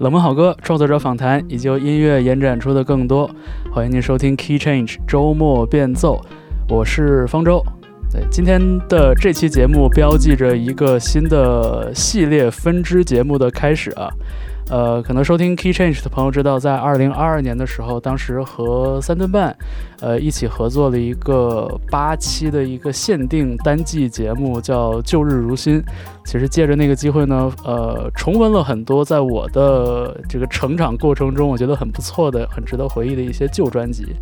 冷门好歌、创作者访谈以及由音乐延展出的更多。欢迎您收听 Key Change 周末变奏，我是方舟。对，今天的这期节目标记着一个新的系列分支节目的开始啊。呃，可能收听 Key Change 的朋友知道，在二零二二年的时候，当时和三顿半，呃，一起合作了一个八期的一个限定单季节目，叫《旧日如新》。其实借着那个机会呢，呃，重温了很多在我的这个成长过程中，我觉得很不错的、很值得回忆的一些旧专辑。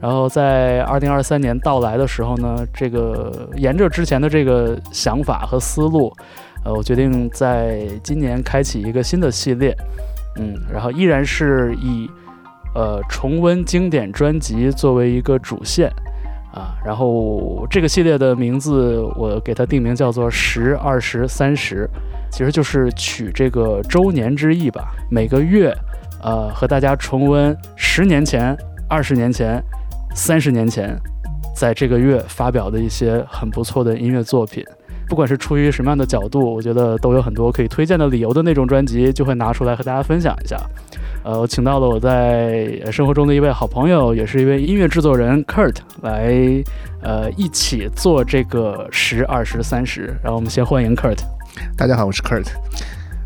然后在二零二三年到来的时候呢，这个沿着之前的这个想法和思路。呃，我决定在今年开启一个新的系列，嗯，然后依然是以呃重温经典专辑作为一个主线。啊，然后这个系列的名字我给它定名叫做十二十三十，其实就是取这个周年之意吧，每个月呃和大家重温十年前、二十年前、三十年前，在这个月发表的一些很不错的音乐作品。不管是出于什么样的角度，我觉得都有很多可以推荐的理由的那种专辑，就会拿出来和大家分享一下。呃，我请到了我在生活中的一位好朋友，也是一位音乐制作人 Kurt 来，呃，一起做这个十、二十、三十。然后我们先欢迎 Kurt。大家好，我是 Kurt。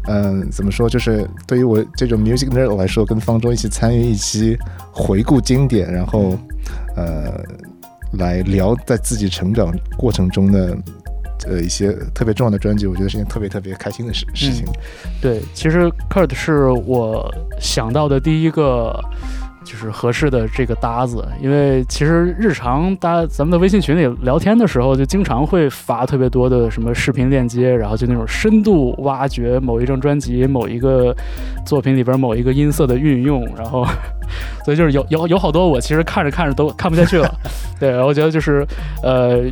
嗯，怎么说？就是对于我这种 music nerd 来说，跟方舟一起参与一期回顾经典，然后呃，来聊在自己成长过程中的。呃，一些特别重要的专辑，我觉得是件特别特别开心的事事情。对，其实 Kurt 是我想到的第一个就是合适的这个搭子，因为其实日常搭咱们的微信群里聊天的时候，就经常会发特别多的什么视频链接，然后就那种深度挖掘某一张专辑、某一个作品里边某一个音色的运用，然后所以就是有有有好多我其实看着看着都看不下去了。对，我觉得就是呃。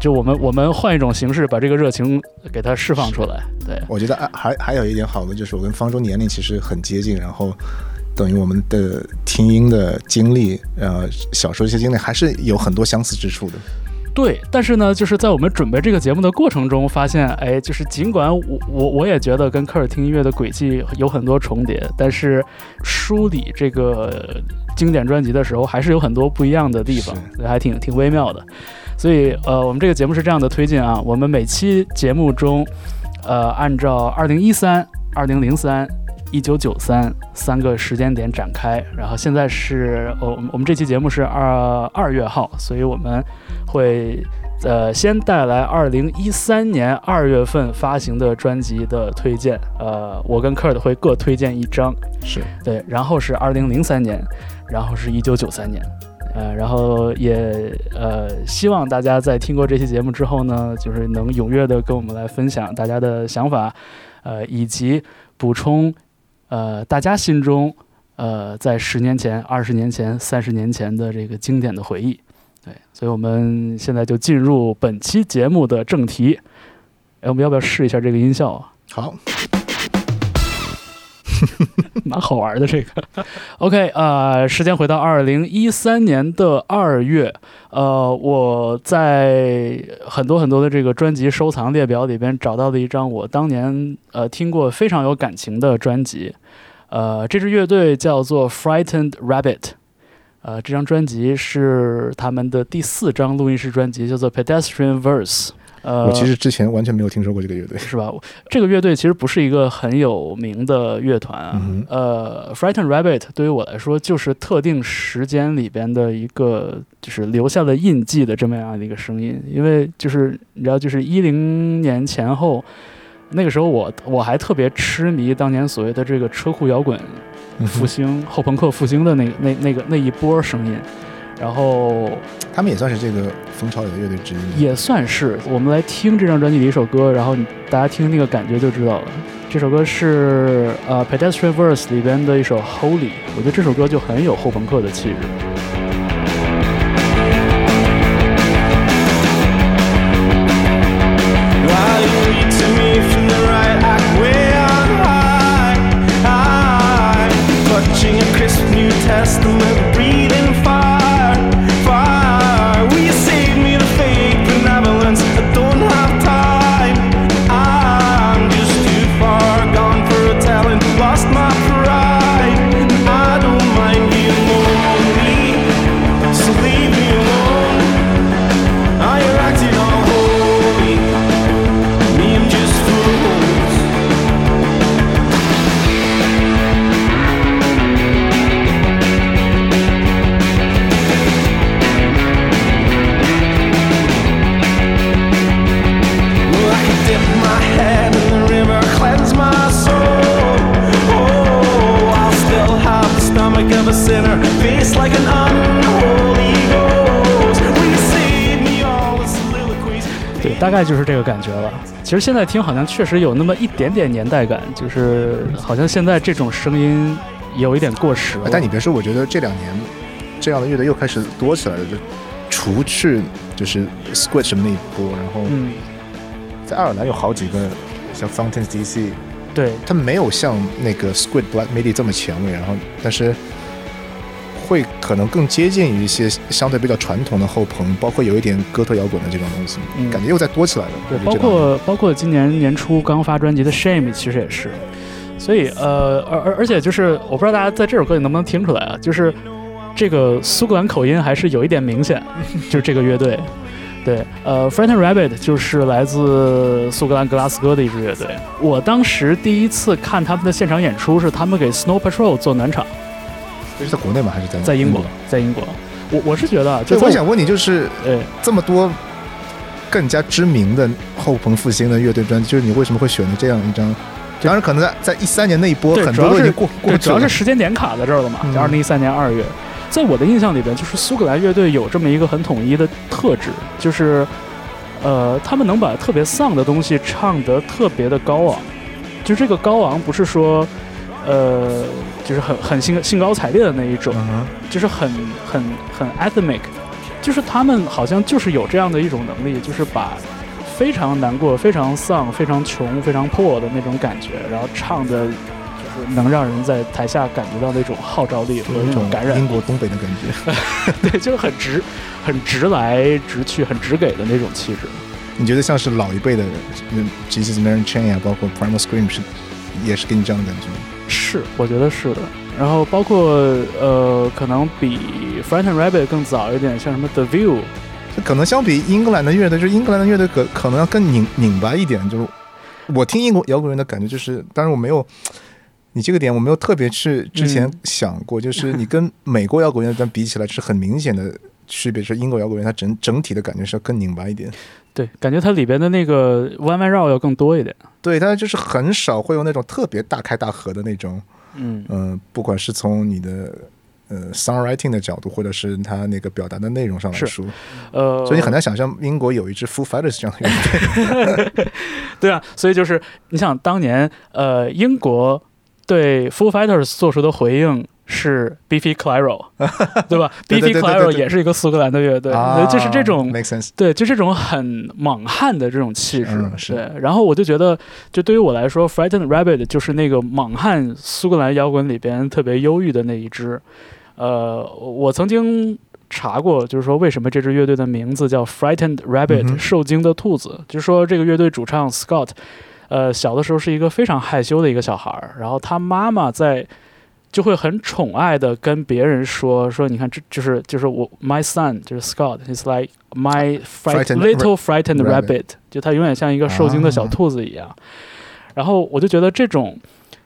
就我们我们换一种形式把这个热情给它释放出来。对，我觉得还还有一点好的就是我跟方舟年龄其实很接近，然后等于我们的听音的经历，呃，小时候一些经历还是有很多相似之处的。对，但是呢，就是在我们准备这个节目的过程中，发现，哎，就是尽管我我我也觉得跟科尔听音乐的轨迹有很多重叠，但是梳理这个经典专辑的时候，还是有很多不一样的地方，还挺挺微妙的。所以，呃，我们这个节目是这样的推进啊，我们每期节目中，呃，按照二零一三、二零零三、一九九三三个时间点展开。然后现在是，我我们这期节目是二二月号，所以我们会呃先带来二零一三年二月份发行的专辑的推荐。呃，我跟 Kurt 会各推荐一张，是对，然后是二零零三年，然后是一九九三年。呃，然后也呃，希望大家在听过这期节目之后呢，就是能踊跃的跟我们来分享大家的想法，呃，以及补充呃大家心中呃在十年前、二十年前、三十年前的这个经典的回忆。对，所以我们现在就进入本期节目的正题。哎，我们要不要试一下这个音效啊？好。蛮好玩的这个，OK 啊，时间回到二零一三年的二月，呃，我在很多很多的这个专辑收藏列表里边找到了一张我当年呃听过非常有感情的专辑，呃，这支乐队叫做 Frightened Rabbit，呃，这张专辑是他们的第四张录音室专辑，叫做 Pedestrian Verse。呃，我其实之前完全没有听说过这个乐队，是吧？这个乐队其实不是一个很有名的乐团啊。呃，Frightened Rabbit 对于我来说，就是特定时间里边的一个，就是留下了印记的这么样的一个声音。因为就是你知道，就是一零年前后，那个时候我我还特别痴迷当年所谓的这个车库摇滚复兴、后朋克复兴的那那那个那一波声音。然后他们也算是这个风潮里的乐队之一，也算是。我们来听这张专辑的一首歌，然后大家听那个感觉就知道了。这首歌是呃《Pedestrian Verse》里边的一首《Holy》，我觉得这首歌就很有后朋克的气质。对，大概就是这个感觉了。其实现在听，好像确实有那么一点点年代感，就是好像现在这种声音有一点过时了。但你别说，我觉得这两年这样的乐队又开始多起来了，就除去就是 Squid 什么那一波，然后在爱尔兰有好几个，像 Fountains DC。对，它没有像那个 Squid Black Midi 这么前卫，然后但是会可能更接近于一些相对比较传统的后朋，包括有一点哥特摇滚的这种东西，嗯感觉又在多起来了。对，包括包括今年年初刚发专辑的 Shame 其实也是，所以呃，而而而且就是我不知道大家在这首歌里能不能听出来啊，就是这个苏格兰口音还是有一点明显，就是这个乐队。对，呃 f r i g h t e n Rabbit 就是来自苏格兰格拉斯哥的一支乐队。我当时第一次看他们的现场演出是他们给 Snow Patrol 做暖场，这是在国内吗？还是在在英国，在英国。我我是觉得啊，就对，我想问你，就是呃，这么多更加知名的后朋复兴的乐队专辑，就是你为什么会选择这样一张？当然，可能在在一三年那一波，很多都已经过过主要是。时间点卡在这儿了嘛，二零一三年二月。在我的印象里边，就是苏格兰乐队有这么一个很统一的特质，就是，呃，他们能把特别丧的东西唱得特别的高昂。就这个高昂不是说，呃，就是很很兴兴高采烈的那一种，就是很很很 anthemic，就是他们好像就是有这样的一种能力，就是把非常难过、非常丧、非常穷、非常破的那种感觉，然后唱的，就是能让人在台下感觉到那种号召力和一种那种感染英，国东北的感觉。对，就是很直、很直来直去、很直给的那种气质。你觉得像是老一辈的嗯 Jesus Mary Chain 啊，包括 Primal Scream 是也是给你这样的感觉吗？是，我觉得是的。然后包括呃，可能比 Frightened Rabbit 更早一点，像什么 The View，就可能相比英格兰的乐队，就是英格兰的乐队可可能要更拧拧巴一点。就是我听英国摇滚乐的感觉，就是当然我没有你这个点我没有特别去之前嗯想过，就是 你跟美国摇滚乐但比起来是很明显的区别，是英国摇滚乐它整整体的感觉是要更拧巴一点。对，感觉它里边的那个弯弯绕要更多一点。对，它就是很少会有那种特别大开大合的那种，嗯，嗯、不管是从你的呃 songwriting 的角度，或者是它那个表达的内容上来说，呃，所以你很难想象英国有一支 Foo Fighters 这样的乐队。对啊，所以就是你想当年呃英国对 Foo Fighters 做出的回应是 Beefy Clyro，对吧对对？Beefy 对对 Clyro 对也是一个苏格兰的乐队，啊就是这种。对，就这种很莽汉的这种气质，嗯是对。然后我就觉得，就对于我来说，Frightened Rabbit 就是那个莽汉苏格兰摇滚里边特别忧郁的那一支。呃，我曾经查过，就是说为什么这支乐队的名字叫 Frightened Rabbit，、嗯受惊的兔子，就是说这个乐队主唱 Scott，呃，小的时候是一个非常害羞的一个小孩儿，然后他妈妈在。就会很宠爱的跟别人说说，你看这就是就是我 my son 就是 Scott，he's like my fright, Frightened little frightened rabbit rabbit，就他永远像一个受惊的小兔子一样。然后我就觉得这种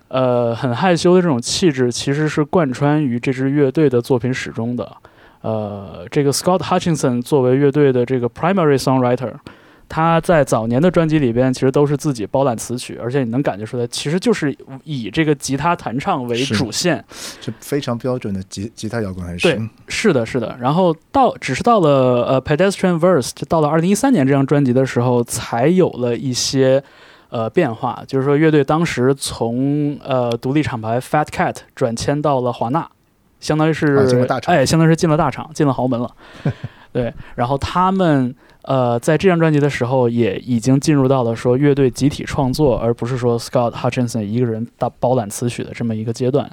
呃很害羞的这种气质，其实是贯穿于这支乐队的作品始终的。呃，这个 Scott Hutchinson 作为乐队的这个 primary songwriter，他在早年的专辑里边其实都是自己包揽词曲，而且你能感觉出来，其实就是以这个吉他弹唱为主线。是非常标准的吉吉他摇滚，还是对是的，是的。然后到只是到了呃 Pedestrian Verse，就到了二零一三年这张专辑的时候，才有了一些呃变化。就是说，乐队当时从呃独立厂牌 Fat Cat 转签到了华纳，相当于是、啊进了大厂哎，相当于是进了大厂，进了豪门了。对，然后他们呃在这张专辑的时候，也已经进入到了说乐队集体创作，而不是说 Scott Hutchinson 一个人大包揽词曲的这么一个阶段。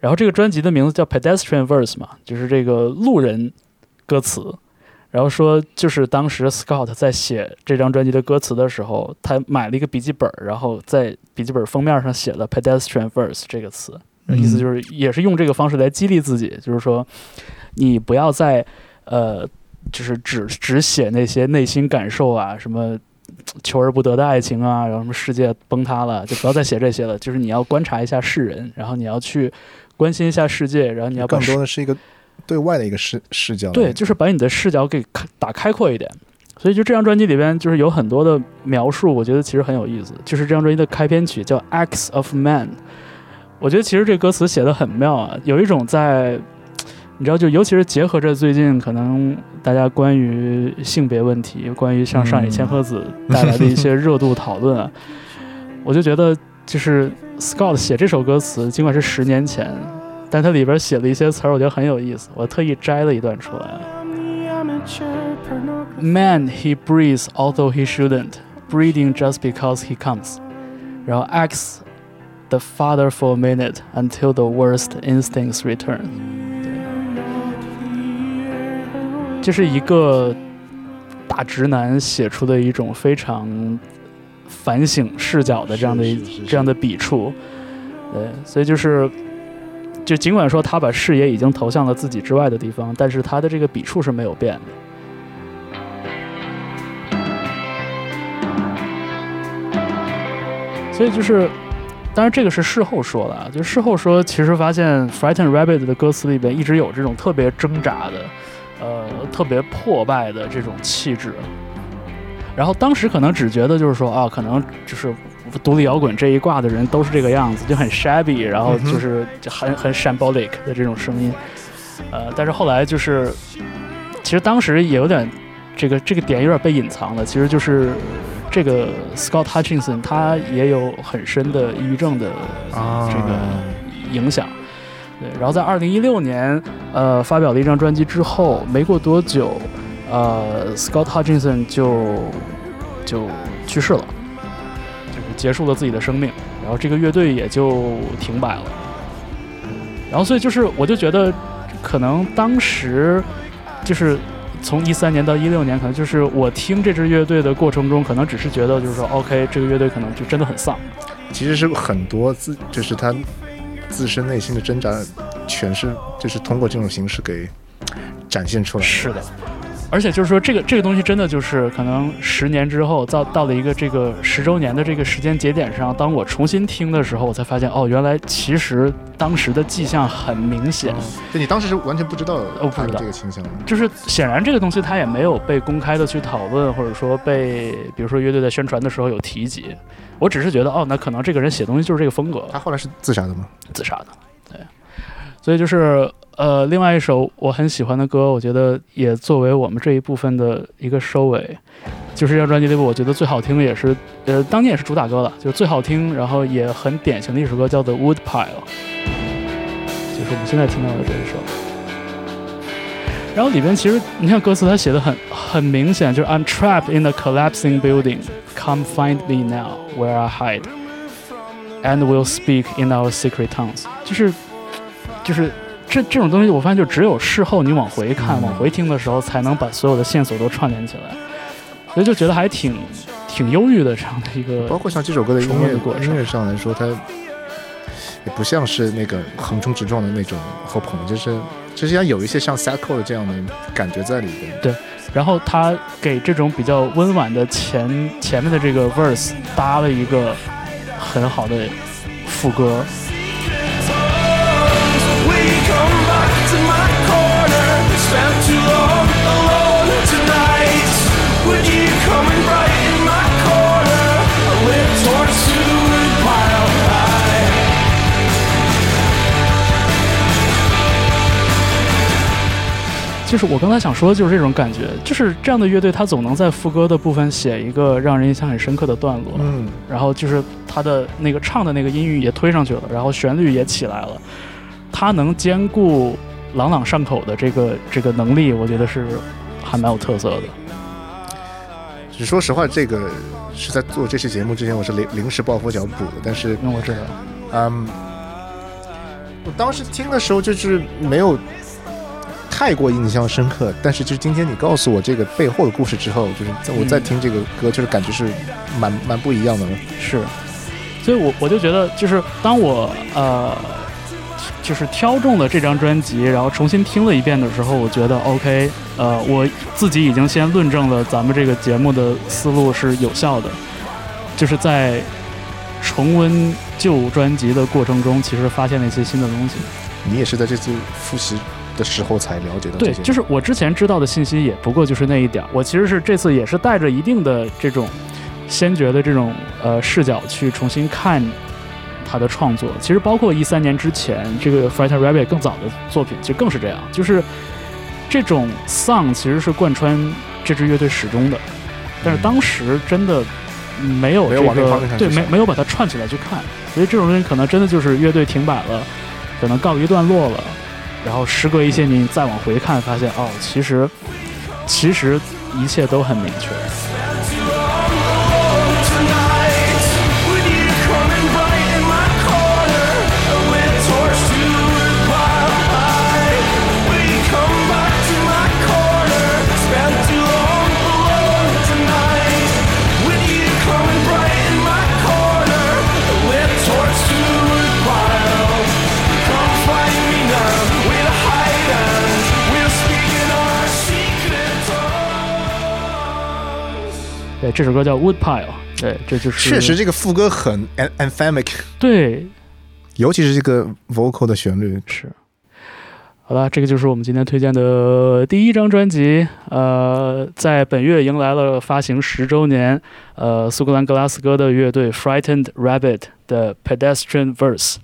然后这个专辑的名字叫 Pedestrian Verse 嘛，就是这个路人歌词。然后说，就是当时 Scott 在写这张专辑的歌词的时候，他买了一个笔记本，然后在笔记本封面上写了 Pedestrian Verse 这个词，嗯意思就是也是用这个方式来激励自己，就是说你不要再呃，就是只只写那些内心感受啊，什么求而不得的爱情啊，然后什么世界崩塌了，就不要再写这些了。就是你要观察一下世人，然后你要去关心一下世界，然后你要更多的是一个对外的一个视视角。对，就是把你的视角给开打开阔一点。所以就这张专辑里边，就是有很多的描述，我觉得其实很有意思。就是这张专辑的开篇曲叫《Acts of Man》，我觉得其实这歌词写的很妙啊，有一种在你知道，就尤其是结合着最近可能大家关于性别问题、关于像上野千鹤子带来的一些热度讨论啊，我就觉得就是 Scott 写这首歌词，尽管是十年前，但他里边写了一些词儿，我觉得很有意思，我特意摘了一段出来。Man, he breathes although he shouldn't, breathing just because he comes. 然后 acts the father for a minute until the worst instincts return. 这是一个大直男写出的一种非常反省视角的这样的这样的笔触，对，所以就是，就尽管说他把视野已经投向了自己之外的地方，但是他的这个笔触是没有变的。所以就是，当然这个是事后说的啊，就事后说，其实发现《Frightened Rabbit》的歌词里边一直有这种特别挣扎的，呃，特别破败的这种气质。然后当时可能只觉得就是说啊，可能就是独立摇滚这一挂的人都是这个样子，就很 shabby，然后就是就很很 shambolic 的这种声音。呃，但是后来就是，其实当时也有点这个这个点有点被隐藏了，其实就是这个 Scott Hutchinson 他也有很深的抑郁症的啊这个影响。对，然后在二零一六年，呃，发表了一张专辑之后，没过多久，呃，Scott Hutchinson 就就去世了，就是结束了自己的生命，然后这个乐队也就停摆了。然后所以就是，我就觉得，可能当时就是从一三年到一六年，可能就是我听这支乐队的过程中，可能只是觉得就是说，OK，这个乐队可能就真的很丧。其实是很多自就是他自身内心的挣扎，全是就是通过这种形式给展现出来。是的，而且就是说，这个这个东西真的就是可能十年之后，到到了一个这个十周年的这个时间节点上，当我重新听的时候，我才发现，哦，原来其实当时的迹象很明显，就你当时是完全不知道哦不知道这个倾向的。就是显然这个东西它也没有被公开的去讨论，或者说被比如说乐队在宣传的时候有提及。我只是觉得，哦，那可能这个人写东西就是这个风格，他后来是自杀的吗？自杀的，对，所以就是呃，另外一首我很喜欢的歌，我觉得也作为我们这一部分的一个收尾，就是这张专辑里我觉得最好听的也是呃，当年也是主打歌了，就是最好听，然后也很典型的一首歌叫做《Wood Pile》，就是我们现在听到的这一首。然后里边其实你看歌词，它写的很很明显，就是 I'm trapped in a collapsing building, come find me now where I hide, and we'll speak in our secret tongues。就是就是这这种东西，我发现就只有事后你往回看、嗯往回听的时候，才能把所有的线索都串联起来。所以就觉得还挺挺忧郁的这样的一个包括像这首歌的音乐的过程音乐上来说，它也不像是那个横冲直撞的那种 hop 就是就是要有一些像 s a c k o 的这样的感觉在里边。对然后他给这种比较温婉的前前面的这个 verse 搭了一个很好的副歌，就是我刚才想说的就是这种感觉，就是这样的乐队，他总能在副歌的部分写一个让人印象很深刻的段落，嗯，然后就是他的那个唱的那个音域也推上去了，然后旋律也起来了，他能兼顾朗朗上口的这个这个能力，我觉得是还蛮有特色的。只说实话，这个是在做这期节目之前，我是临临时抱佛脚补的。但是，我知道，嗯，我当时听的时候就是没有太过印象深刻。但是，就是今天你告诉我这个背后的故事之后，就是在我再听这个歌，就是感觉是蛮蛮不一样的了。是，所以我我就觉得，就是当我呃，就是挑中了这张专辑，然后重新听了一遍的时候，我觉得 OK，呃，我自己已经先论证了咱们这个节目的思路是有效的，就是在重温旧专辑的过程中，其实发现了一些新的东西。你也是在这次复习的时候才了解到这对，些，就是我之前知道的信息也不过就是那一点儿。我其实是这次也是带着一定的这种先觉的这种呃视角去重新看他的创作。其实包括一三年之前这个 Frightened Rabbit 更早的作品，其实更是这样，就是这种丧其实是贯穿这支乐队始终的，但是当时真的没有这个对没没有把它串起来去看，所以这种东西可能真的就是乐队停摆了，可能告一段落了，然后时隔一些年再往回看，发现哦，其实其实一切都很明确。对，这首歌叫 Woodpile，对，这就是确实这个副歌很 an- anthemic，对尤其是这个 vocal 的旋律。是。好了，这个就是我们今天推荐的第一张专辑。呃，在本月迎来了发行十周年，呃，苏格兰格拉斯哥的乐队 Frightened Rabbit 的 Pedestrian Verse。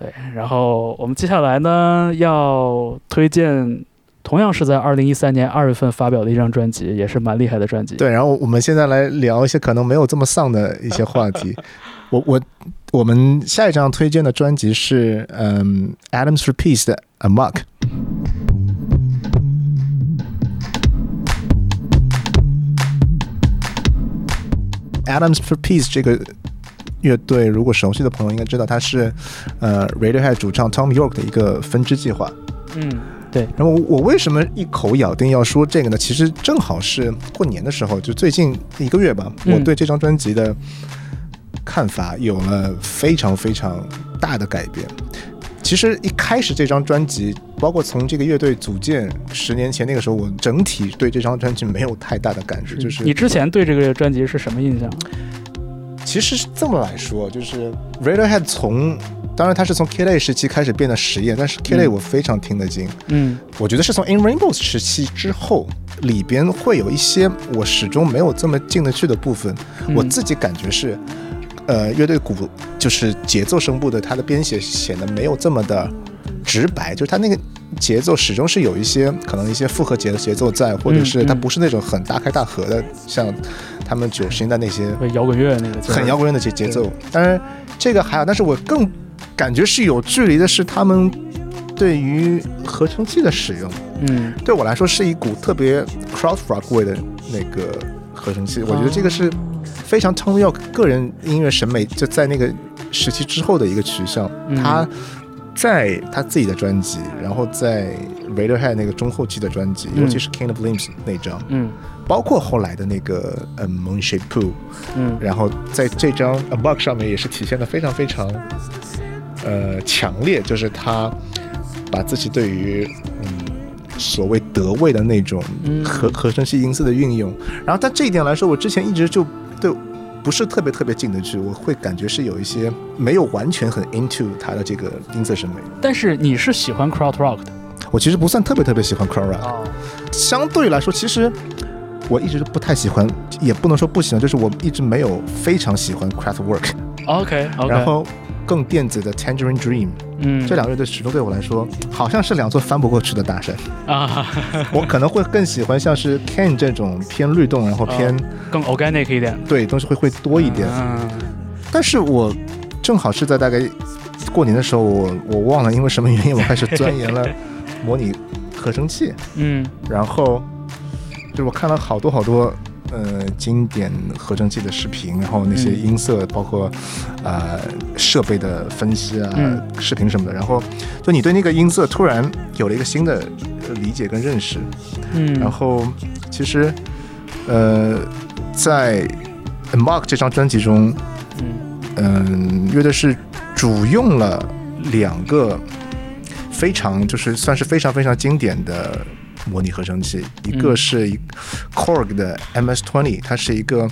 对，然后我们接下来呢要推荐，同样是在二零一三年二月份发表的一张专辑，也是蛮厉害的专辑。对，然后我们现在来聊一些可能没有这么丧的一些话题。我我我们下一张推荐的专辑是嗯 Adams for Peace 的 Amok。Adams for Peace 这个乐队，如果熟悉的朋友应该知道，它是呃 Radiohead 主唱 Tom York 的一个分支计划。嗯，然后我为什么一口咬定要说这个呢？其实正好是过年的时候，就最近一个月吧，嗯我对这张专辑的看法有了非常非常大的改变。其实一开始这张专辑，包括从这个乐队组建十年前那个时候，我整体对这张专辑没有太大的感知，就是你之前对这个专辑是什么印象？其实是这么来说，就是 Radiohead 从当然它是从 Klay 时期开始变得实验，但是嗯我非常听得进。嗯我觉得是从 In Rainbows 时期之后，里边会有一些我始终没有这么进得去的部分。嗯我自己感觉是，呃，乐队鼓就是节奏声部的它的编写显得没有这么的直白，就是它那个节奏始终是有一些可能一些复合节的节奏在，或者是它嗯不是那种很大开大合的，像他们九十年代那些摇滚乐那个很摇滚乐的节节奏。当然这个还好，但是我更感觉是有距离的是他们对于合成器的使用。嗯。对我来说是一股特别 crowd rock 味的那个合成器，我觉得这个是非常 Tom York 个人音乐审美就在那个时期之后的一个取向。嗯。他在他自己的专辑，然后在 Radiohead 那个中后期的专辑，嗯。尤其是 King of Limbs 那张，嗯。包括后来的那个呃 Moon Shaped Pool，嗯。然后在这张 A Bug 上面也是体现的非常非常呃强烈，就是他把自己对于嗯所谓德味的那种嗯。合合成器音色的运用，然后但这一点来说，我之前一直就对不是特别特别进得去，我会感觉是有一些没有完全很 into 他的这个音色审美。但是你是喜欢 crowd rock 的？我其实不算特别特别喜欢 crowd rock，哦，相对来说，其实我一直都不太喜欢，也不能说不喜欢，就是我一直没有非常喜欢 Kraftwerk。OK OK，然后更电子的 Tangerine Dream，、嗯这两个乐队始终对我来说好像是两座翻不过去的大山。啊 我可能会更喜欢像是 Ken 这种偏律动，然后偏、更 organic 一点对东西会会多一点。嗯但是我正好是在大概过年的时候，我我忘了因为什么原因，我开始钻研了 模拟合成器，嗯然后就是我看了好多好多。呃，经典合成器的视频，然后那些嗯。音色，包括呃设备的分析啊、嗯。视频什么的，然后就你对那个音色突然有了一个新的呃理解跟认识，嗯，然后其实呃，在 Mark 这张专辑中，嗯。嗯，乐队是主用了两个非常就是算是非常非常经典的模拟合成器，一个嗯是一 Korg 的 MS20，它是一个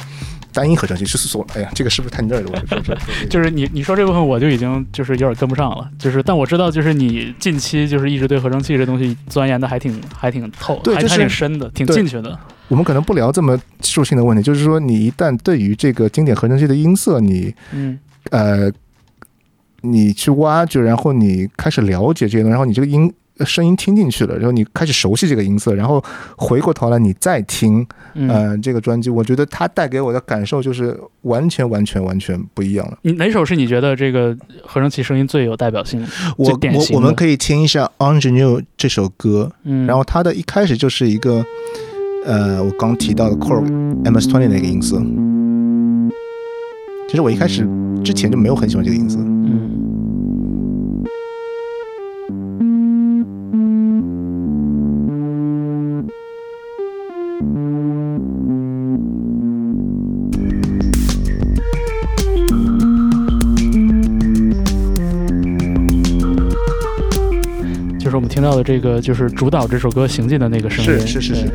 单音合成器，是所哎呀，这个是不是太？我说这这就是你你说这部分我就已经就是有点跟不上了，就是但我知道就是你近期就是一直对合成器这东西钻研的还挺还挺透，还还对就是挺深的，挺进去的。我们可能不聊这么技术性的问题，就是说你一旦对于这个经典合成器的音色，你嗯呃你去挖掘，然后你开始了解这些东西，然后你这个音声音听进去了，然后你开始熟悉这个音色，然后回过头来你再听，嗯，呃，这个专辑，我觉得它带给我的感受就是完全完全完全不一样了。你哪首是你觉得这个合成器声音最有代表性？的我我们可以听一下《Ingenue》这首歌，嗯，然后它的一开始就是一个，呃，我刚提到的 Korg MS Twenty 那个音色。其实我一开始之前就没有很喜欢这个音色，嗯听到的这个，就是主导这首歌行进的那个声音，是是是是。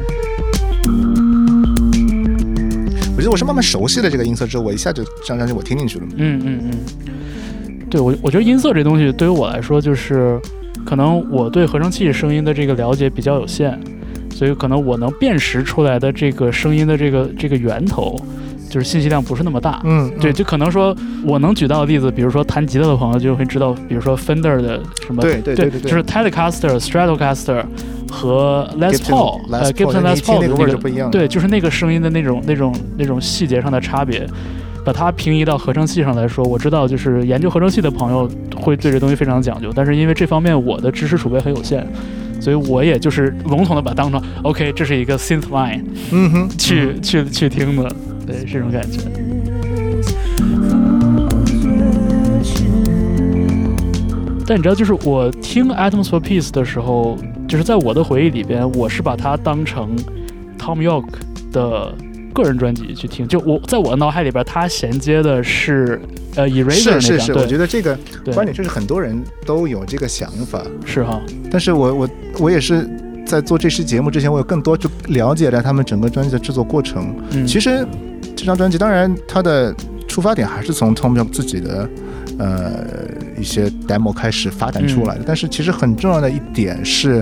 我觉得我是慢慢熟悉了这个音色之后，我一下就这张专辑我听进去了。嗯嗯嗯，对我我觉得音色这东西对于我来说，就是可能我对合成器声音的这个了解比较有限，所以可能我能辨识出来的这个声音的这个这个源头，就是信息量不是那么大。嗯，对，就可能说我能举到的例子，比如说弹吉他的朋友就会知道，比如说 Fender 的什么，对对对对对就是 Telecaster、Stratocaster 和 Les Paul，Les 呃 Gibson Les Paul 的那个味儿就不一样对，就是那个声音的那种那种那种细节上的差别。把它平移到合成器上来说，我知道就是研究合成器的朋友会对这东西非常讲究，但是因为这方面我的知识储备很有限，所以我也就是笼统的把它当成 OK，这是一个 synth line 嗯哼，去、去去听的，对这种感觉。但你知道，就是我听 Atoms for Peace 的时候，就是在我的回忆里边，我是把它当成 Tom York 的个人专辑去听。就我在我的脑海里边，它衔接的是呃 Eraser 那张，是是是，对我觉得这个对观点就是很多人都有这个想法，是哈，但是我我我也是在做这期节目之前，我有更多就了解了他们整个专辑的制作过程。嗯，其实这张专辑，当然它的出发点还是从 Tom York 自己的呃一些 demo 开始发展出来嗯的，但是其实很重要的一点是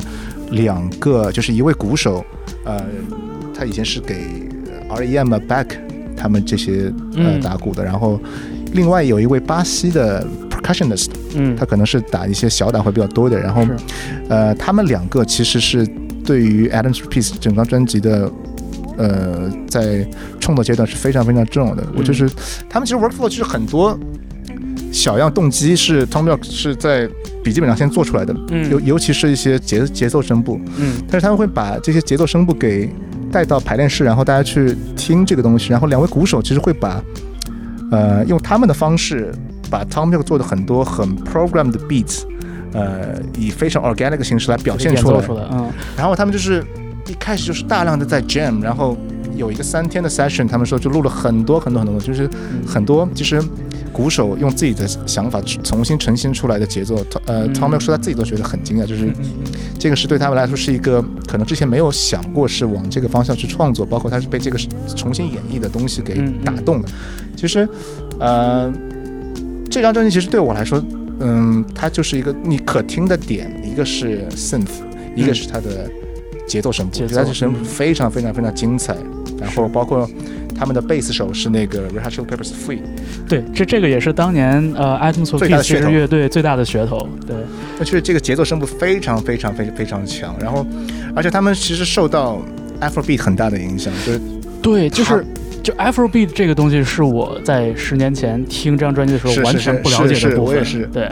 两个，就是一位鼓手，呃，他以前是给 R.E.M. 啊 Back 他们这些呃嗯打鼓的，然后另外有一位巴西的 percussionist，嗯他可能是打一些小打会比较多一点，然后呃，他们两个其实是对于 Adams Piece 整张专辑的。呃，在创作阶段是非常非常重要的。我就是他们其实 workflow 其实很多小样动机是 Tom York 是在笔记本上先做出来的，嗯。尤尤其是一些节节奏声部，嗯。但是他们会把这些节奏声部给带到排练室，然后大家去听这个东西，然后两位鼓手其实会把呃用他们的方式把 Tom York 做的很多很 program 的 beats，呃以非常 organic 的形式来表现出来，出来，嗯。然后他们就是一开始就是大量的在 jam，然后有一个三天的 session，他们说就录了很多很多很多，就是很多其实鼓手用自己的想法重新呈现出来的节奏，呃嗯，Tom 说他自己都觉得很惊讶，就是这个是对他们来说是一个可能之前没有想过是往这个方向去创作，包括他是被这个重新演绎的东西给打动的。其实，呃，这张专辑其实对我来说，嗯，它就是一个你可听的点，一个是 synth，一个是它的节奏声部，嗯节奏。声部非常非常非常精彩。然后包括他们的贝斯手是那个 Red Hot Chili Peppers Free，对，这这个也是当年呃 Atoms for 最大的 Peace 这噱头。支乐队最大的噱头，对，那确实这个节奏声部非常非常非非常强。然后，而且他们其实受到 Afrobeat 很大的影响，就是对，就是就 Afrobeat 这个东西是我在十年前听这张专辑的时候完全不了解的部分，我也是。对，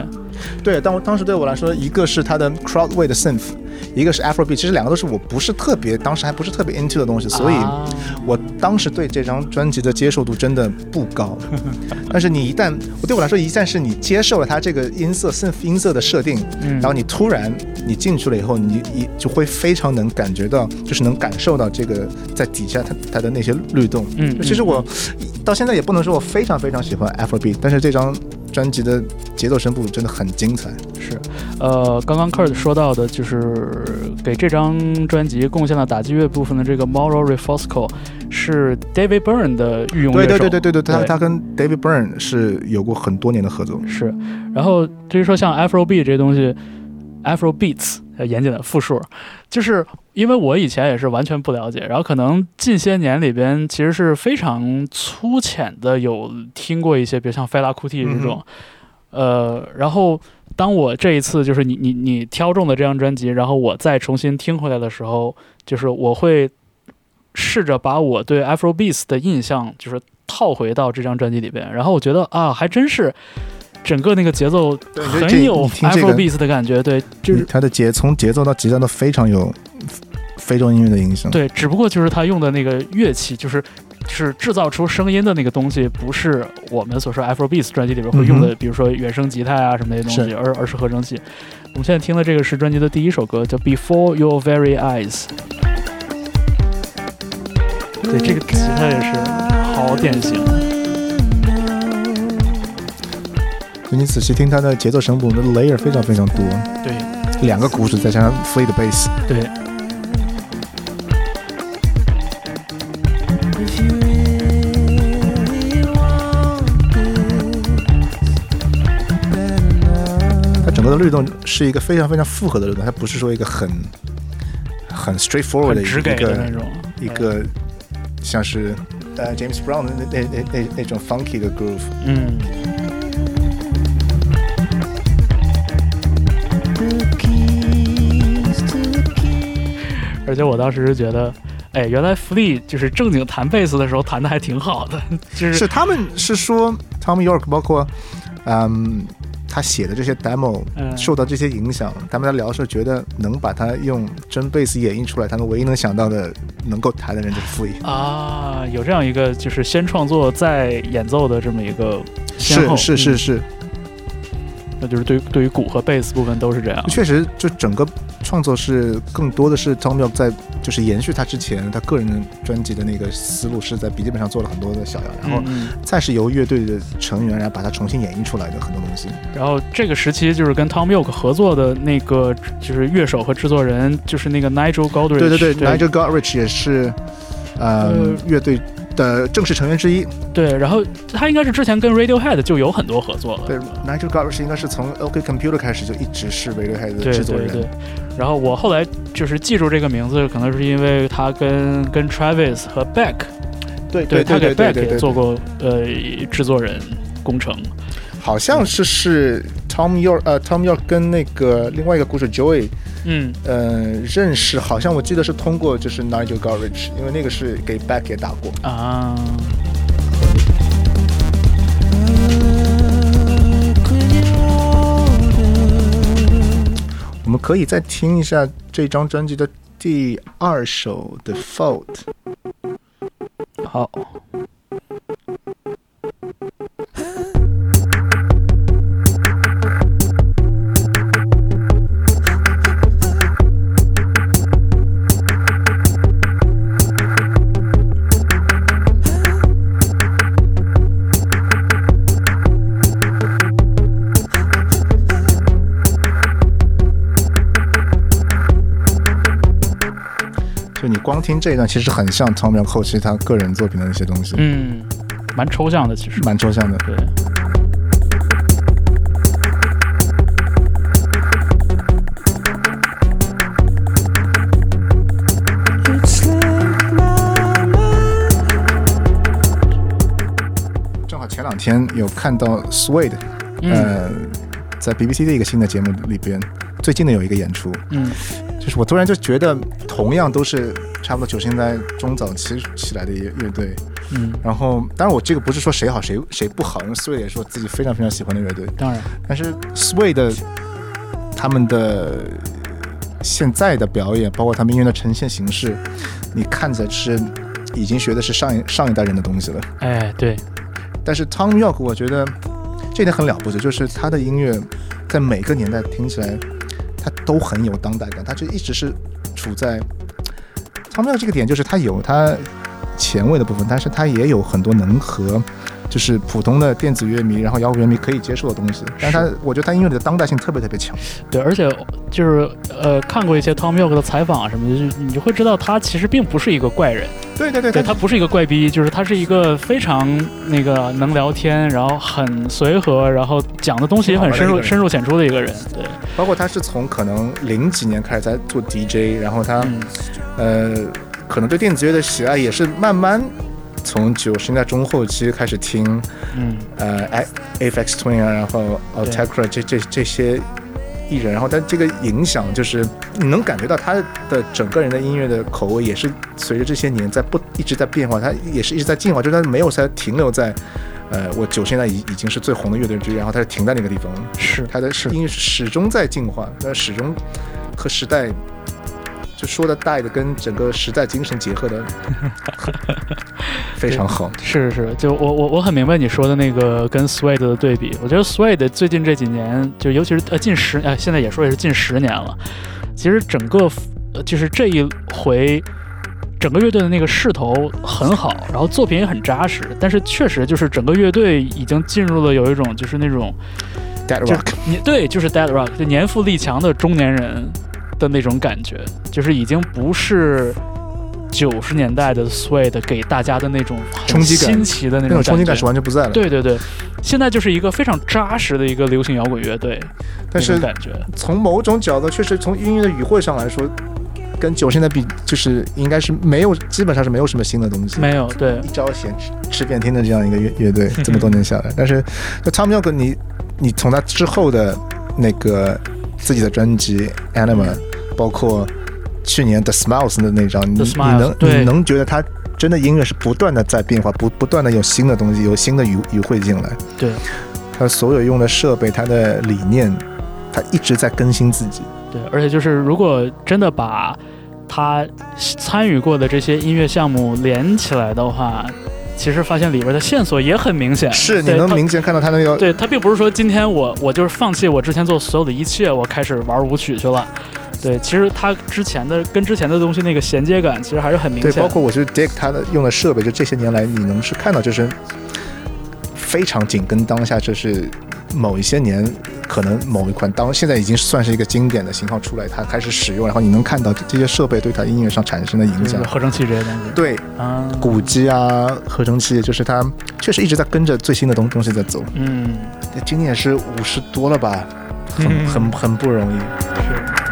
对，当当时对我来说，一个是它的 crowd way 的 synth，一个是 Afrobeat，其实两个都是我不是特别，当时还不是特别 into 的东西，所以啊我当时对这张专辑的接受度真的不高。但是你一旦，我对我来说，一旦是你接受了它这个音色 synth 音色的设定，嗯然后你突然你进去了以后，你一就会非常能感觉到，就是能感受到这个在底下它它的那些律动。嗯其实我到现在也不能说我非常非常喜欢 Afrobeat，但是这张专辑的节奏声部真的很精彩。是，呃，刚刚 Kurt 说到的，就是给这张专辑贡献了打击乐部分的这个 Mauro Refosco 是 David Byrne 的御用乐手，对对对对对对，他对他跟 David Byrne 是有过很多年的合作。是，然后至于说像 Afrobeat 这东西，Afrobeats 呃严谨的复数，就是因为我以前也是完全不了解，然后可能近些年里边其实是非常粗浅的有听过一些，比如像费拉库蒂这种。呃，然后当我这一次就是你你你挑中的这张专辑，然后我再重新听回来的时候，就是我会试着把我对 Afrobeats 的印象就是套回到这张专辑里边，然后我觉得啊，还真是整个那个节奏很有 Afrobeats 的感觉，对，就是它的节从节奏到吉他都非常有非洲音乐的影响。对，只不过就是他用的那个乐器，就是就是制造出声音的那个东西，不是我们所说 Afrobeats 专辑里边会用的，嗯比如说原声吉他啊什么那些东西，而而是合成器。我们现在听的这个是专辑的第一首歌，叫 Before Your Very Eyes。对，这个吉他也是好典型。你仔细听它的节奏声部，的 layer 非常非常多，对两个鼓手再加上 free 的 bass，对，的律动是一个非常非常复合的律动，它不是说一个很很 straightforward 的一很直给的那个种。一个像是呃 James Brown 的那那那那那种 funky 的 groove。嗯，而且我当时是觉得，哎，原来 Flee 就是正经弹贝斯的时候弹的还挺好的，就是是他们是说 Tom York 包括嗯他写的这些 demo 嗯。受到这些影响，他们在聊的时候觉得能把它用真贝斯演绎出来，他们唯一能想到的能够弹的人就是 Flea。啊，有这样一个就是先创作再演奏的这么一个先后，嗯是是是是，那就是对对于鼓和贝斯部分都是这样。确实就整个创作是更多的是 Tom York 在就是延续他之前他个人的专辑的那个思路，是在笔记本上做了很多的小样，然后再是由乐队的成员然后把它重新演绎出来的很多东西。然后这个时期就是跟 Tom York 合作的那个就是乐手和制作人，就是那个 Nigel Godrich，对对对对，Nigel Godrich 也是呃呃乐队的正式成员之一。对，然后他应该是之前跟 Radiohead 就有很多合作了。对，Nigel Godrich 应该是从 OK Computer 开始就一直是 Radiohead 的制作人。对对。然后我后来就是记住这个名字，可能是因为他跟跟 Travis 和 Beck，对对他给对 Beck 对也做过呃制作人工程。好像是是 Tom York 呃 Tom York 跟那个另外一个鼓手 Joey 嗯，呃认识，好像我记得是通过就是 Nigel Godrich，因为那个是给 Back 也打过。啊，我们可以再听一下这张专辑的第二首的 Fault。好。光听这一段，其实很像 Tom York 后期他个人作品的那些东西，嗯，蛮抽象的，其实。蛮抽象的。对。正好前两天有看到 Suede，、嗯呃，在 BBC 的一个新的节目里边，最近的有一个演出，嗯就是我突然就觉得，同样都是差不多九十年代中早期起来的乐乐队，嗯，然后当然我这个不是说谁好谁谁不好，因为 Sway 也是我自己非常非常喜欢的乐队，当然，但是 Sway 的他们的现在的表演，包括他们音乐的呈现形式，你看起来是已经学的是上一上一代人的东西了。哎，对，但是 Tom York 我觉得这点很了不起，就是他的音乐在每个年代听起来，他都很有当代感，他就一直是处在 Tom York 这个点，就是他有他前卫的部分，但是他也有很多能和就是普通的电子乐迷，然后摇滚乐迷可以接受的东西。但是他，我觉得他音乐里的当代性特别特别强。对，而且就是呃，看过一些 Tom York 的采访啊什么的，就你就会知道他其实并不是一个怪人，对对对对他不是一个怪逼，就是他是一个非常那个能聊天，然后很随和，然后讲的东西也很深入深入浅出的一个人。对，包括他是从可能零几年开始在做 DJ，然后他、嗯，呃，可能对电子乐的喜爱也是慢慢从九十年代中后期开始听，嗯，呃，A F X Twin 啊，然后 a l t e c r a 这这这些艺人，然后但这个影响就是你能感觉到他的整个人的音乐的口味也是随着这些年在不一直在变化，他也是一直在进化，就是他没有在停留在。呃，我九十年代已已经是最红的乐队之一，然后他是停在那个地方，是他的音乐始终在进化，但始终和时代就说的带的跟整个时代精神结合的 非常好。是是，就我我我很明白你说的那个跟 Suede 的对比。我觉得 Suede 最近这几年，就尤其是呃近十呃现在也说也是近十年了，其实整个呃就是这一回。整个乐队的那个势头很好，然后作品也很扎实，但是确实就是整个乐队已经进入了有一种就是那种 Dead Rock，你对，就是 Dead Rock，就年富力强的中年人的那种感觉，就是已经不是九十年代的 Suede 给大家的那种冲击感新奇的那那种冲击感是完全不在了。，对对对，现在就是一个非常扎实的一个流行摇滚乐队，但是感觉。从某种角度，确实从音乐的语汇上来说，跟九十年代比，就是应该是没有，基本上是没有什么新的东西。没有对。一招鲜吃吃遍天的这样一个乐乐队，这么多年下来，但是就 Tom York，你你从他之后的那个自己的专辑《Anima》，包括去年 The Smiles 的那张，你你能你能觉得他真的音乐是不断的在变化，不不断的有新的东西，有新的语语汇进来，对。他所有用的设备，他的理念，他一直在更新自己。对，而且就是如果真的把他参与过的这些音乐项目连起来的话，其实发现里边的线索也很明显，是你能明显看到他那个对他并不是说今天我我就是放弃我之前做所有的一切，我开始玩舞曲去了。对，其实他之前的跟之前的东西那个衔接感，其实还是很明，显对。包括我觉得 Dick 他的用的设备，就这些年来你能是看到，就是非常紧跟当下，就是某一些年可能某一款当现在已经算是一个经典的型号出来，它开始使用，然后你能看到这些设备对它音乐上产生的影响。合成器这些东西。对，啊，鼓机啊，合成器，就是它确实一直在跟着最新的东东西在走。嗯，今年也是五十多了吧，很嗯很很不容易。是。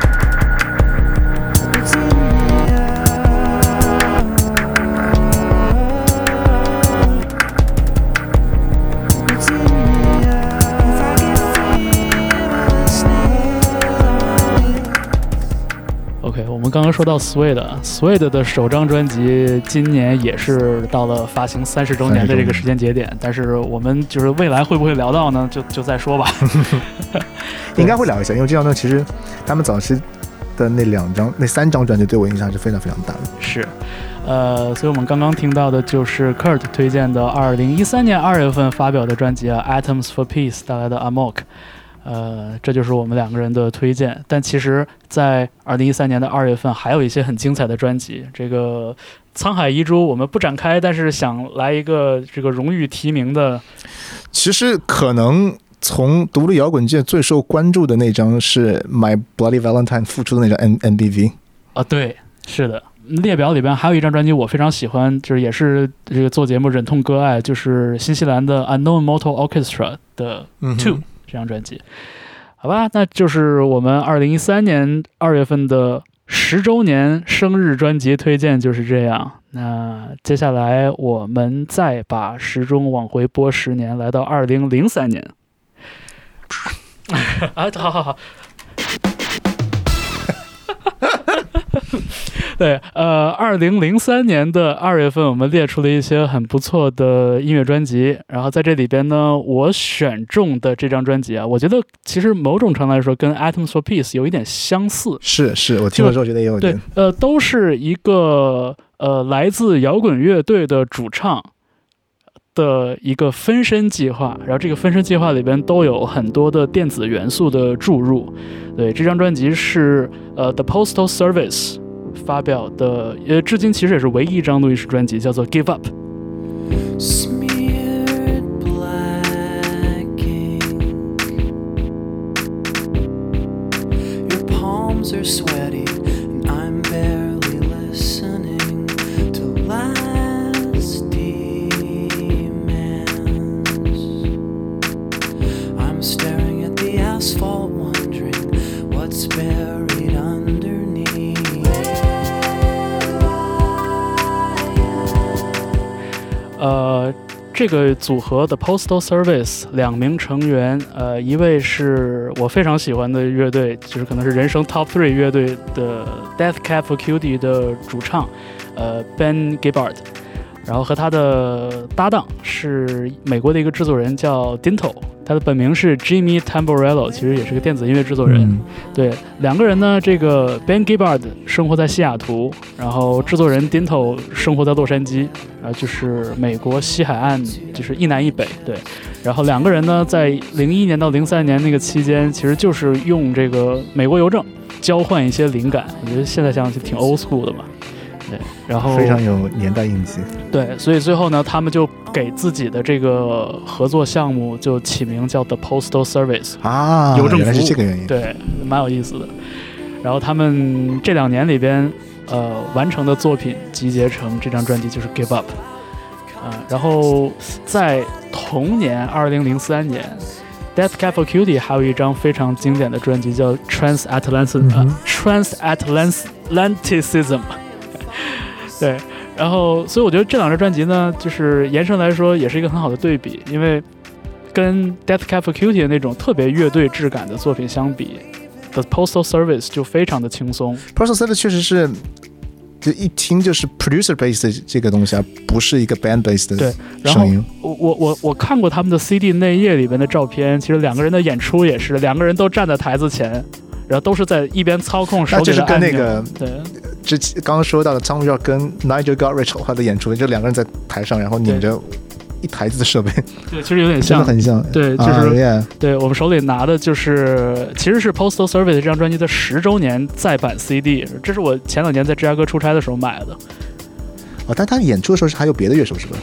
刚刚说到 Swede，Swede 的首张专辑今年也是到了发行三十周年的这个时间节点，但是我们就是未来会不会聊到呢？就就再说吧。应该会聊一下，因为这张专辑其实他们早期的那两张、那三张专辑对我影响是非常非常大的。是，呃，所以我们刚刚听到的就是 Kurt 推荐的2013年2月份发表的专辑啊，《Atoms for Peace》带来的 Amok。呃，这就是我们两个人的推荐。但其实，在二零一三年的二月份，还有一些很精彩的专辑。这个《沧海遗珠》我们不展开，但是想来一个这个荣誉提名的，其实可能从独立摇滚界最受关注的那张是 My Bloody Valentine 复出的那张 N N B V。啊，对，是的。列表里边还有一张专辑我非常喜欢，就是也是这个做节目忍痛割爱，就是新西兰的 Unknown Motor Orchestra 的嗯 Two 这张专辑。好吧，那就是我们二零一三年二月份的十周年生日专辑推荐就是这样。那接下来我们再把时钟往回拨十年，来到二零零三年。啊，好好好。对，呃，二零零三年的二月份，我们列出了一些很不错的音乐专辑。然后在这里边呢，我选中的这张专辑啊，我觉得其实某种程度来说，跟《Atoms for Peace》有一点相似。是是，我听了之后觉得也有对点。，呃，都是一个呃来自摇滚乐队的主唱的一个分身计划，然后这个分身计划里边都有很多的电子元素的注入。对，这张专辑是呃 The Postal Service 发表的，呃，至今其实也是唯一一张录音室专辑，叫做《Give Up》。Smeared 呃，这个组合的 Postal Service 两名成员，呃，一位是我非常喜欢的乐队，就是可能是人生 Top Three 乐队的 Death Cab for Cutie 的主唱，呃，Ben Gibbard，然后和他的搭档是美国的一个制作人叫 Dinto，他的本名是 Jimmy Tamborello，其实也是个电子音乐制作人。嗯对，两个人呢，这个 Ben Gibbard 生活在西雅图，然后制作人 Dinto 生活在洛杉矶，然后就是美国西海岸，就是一南一北。对，然后两个人呢，在零一年到零三年那个期间，其实就是用这个美国邮政交换一些灵感。我觉得现在想想就挺 old school 的嘛。对，然后非常有年代印记。对，所以最后呢，他们就给自己的这个合作项目就起名叫 The Postal Service。啊，邮政原来是这个原因。对，蛮有意思的。然后他们这两年里边，呃，完成的作品集结成这张专辑就是《Give Up》啊、然后在同年，二零零三年，《Death Cab for Cutie》还有一张非常经典的专辑叫《Transatlantic、Transatlanticism》。对，然后所以我觉得这两张专辑呢，就是延伸来说，也是一个很好的对比，因为跟《Death Cab for Cutie》的那种特别乐队质感的作品相比，《The Postal Service》就非常的轻松。Personal Service 确实是，就一听就是 producer based 的这个东西，啊不是一个 band based 对的然后声音。我我我我看过他们的 CD 内页里边的照片，其实两个人的演出也是，两个人都站在台子前，然后都是在一边操控手里那就是。跟那个对之前刚刚说到的 Tom York 跟 Nigel Godrich 他的演出，就两个人在台上，然后拧着一台子的设备，对，其实有点 真像的。很像。对，就啊是、对我们手里拿的就是，其实是 Postal Service 这张专辑的十周年再版 CD，这是我前两年在芝加哥出差的时候买的。哦，但他演出的时候是还有别的乐手是吧？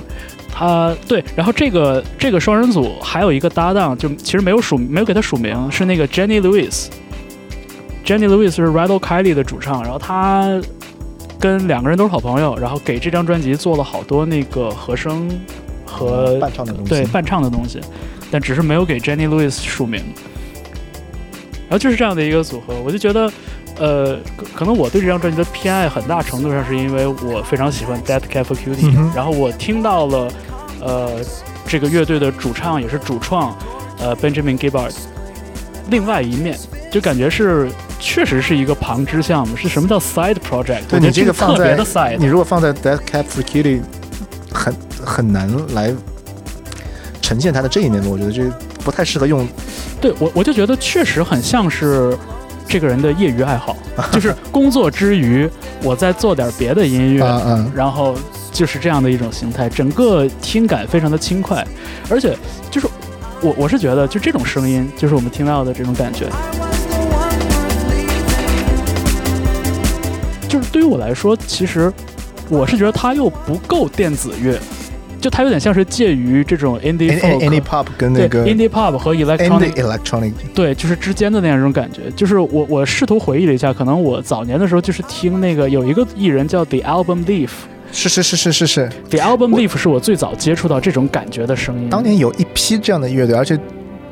他对，然后这个这个双人组还有一个搭档，就其实没有署没有给他署名，是那个 Jenny Lewis。Jenny Lewis 是 Red Kelly 的主唱，然后他跟两个人都是好朋友，然后给这张专辑做了好多那个和声和伴唱的东西。对伴唱的东西，但只是没有给 Jenny Lewis 署名。然后就是这样的一个组合，我就觉得，呃，可可能我对这张专辑的偏爱很大程度上是因为我非常喜欢 Death Cab for Cutie，、嗯然后我听到了，呃，这个乐队的主唱也是主创，呃，Benjamin Gibbard，另外一面，就感觉是确实是一个旁支项目，是什么叫 side project？对你这个放在特别的 side，你如果放在 Death Cab for Cutie，很很难来呈现它的这一面的，我觉得这不太适合用。对我我就觉得确实很像是这个人的业余爱好，就是工作之余我在做点别的音乐，然后就是这样的一种形态，整个听感非常的轻快，而且就是我我是觉得就这种声音，就是我们听到的这种感觉，就是对于我来说，其实我是觉得它又不够电子乐，就它有点像是介于这种 indie folk。Pop 跟那个 indie pop 和 electronic Electronic 对，就是之间的那样一种感觉。就是我我试图回忆了一下，可能我早年的时候就是听那个有一个艺人叫 The Album Leaf，是是是是是是，The Album Leaf 是我最早接触到这种感觉的声音。当年有一批这样的乐队，而且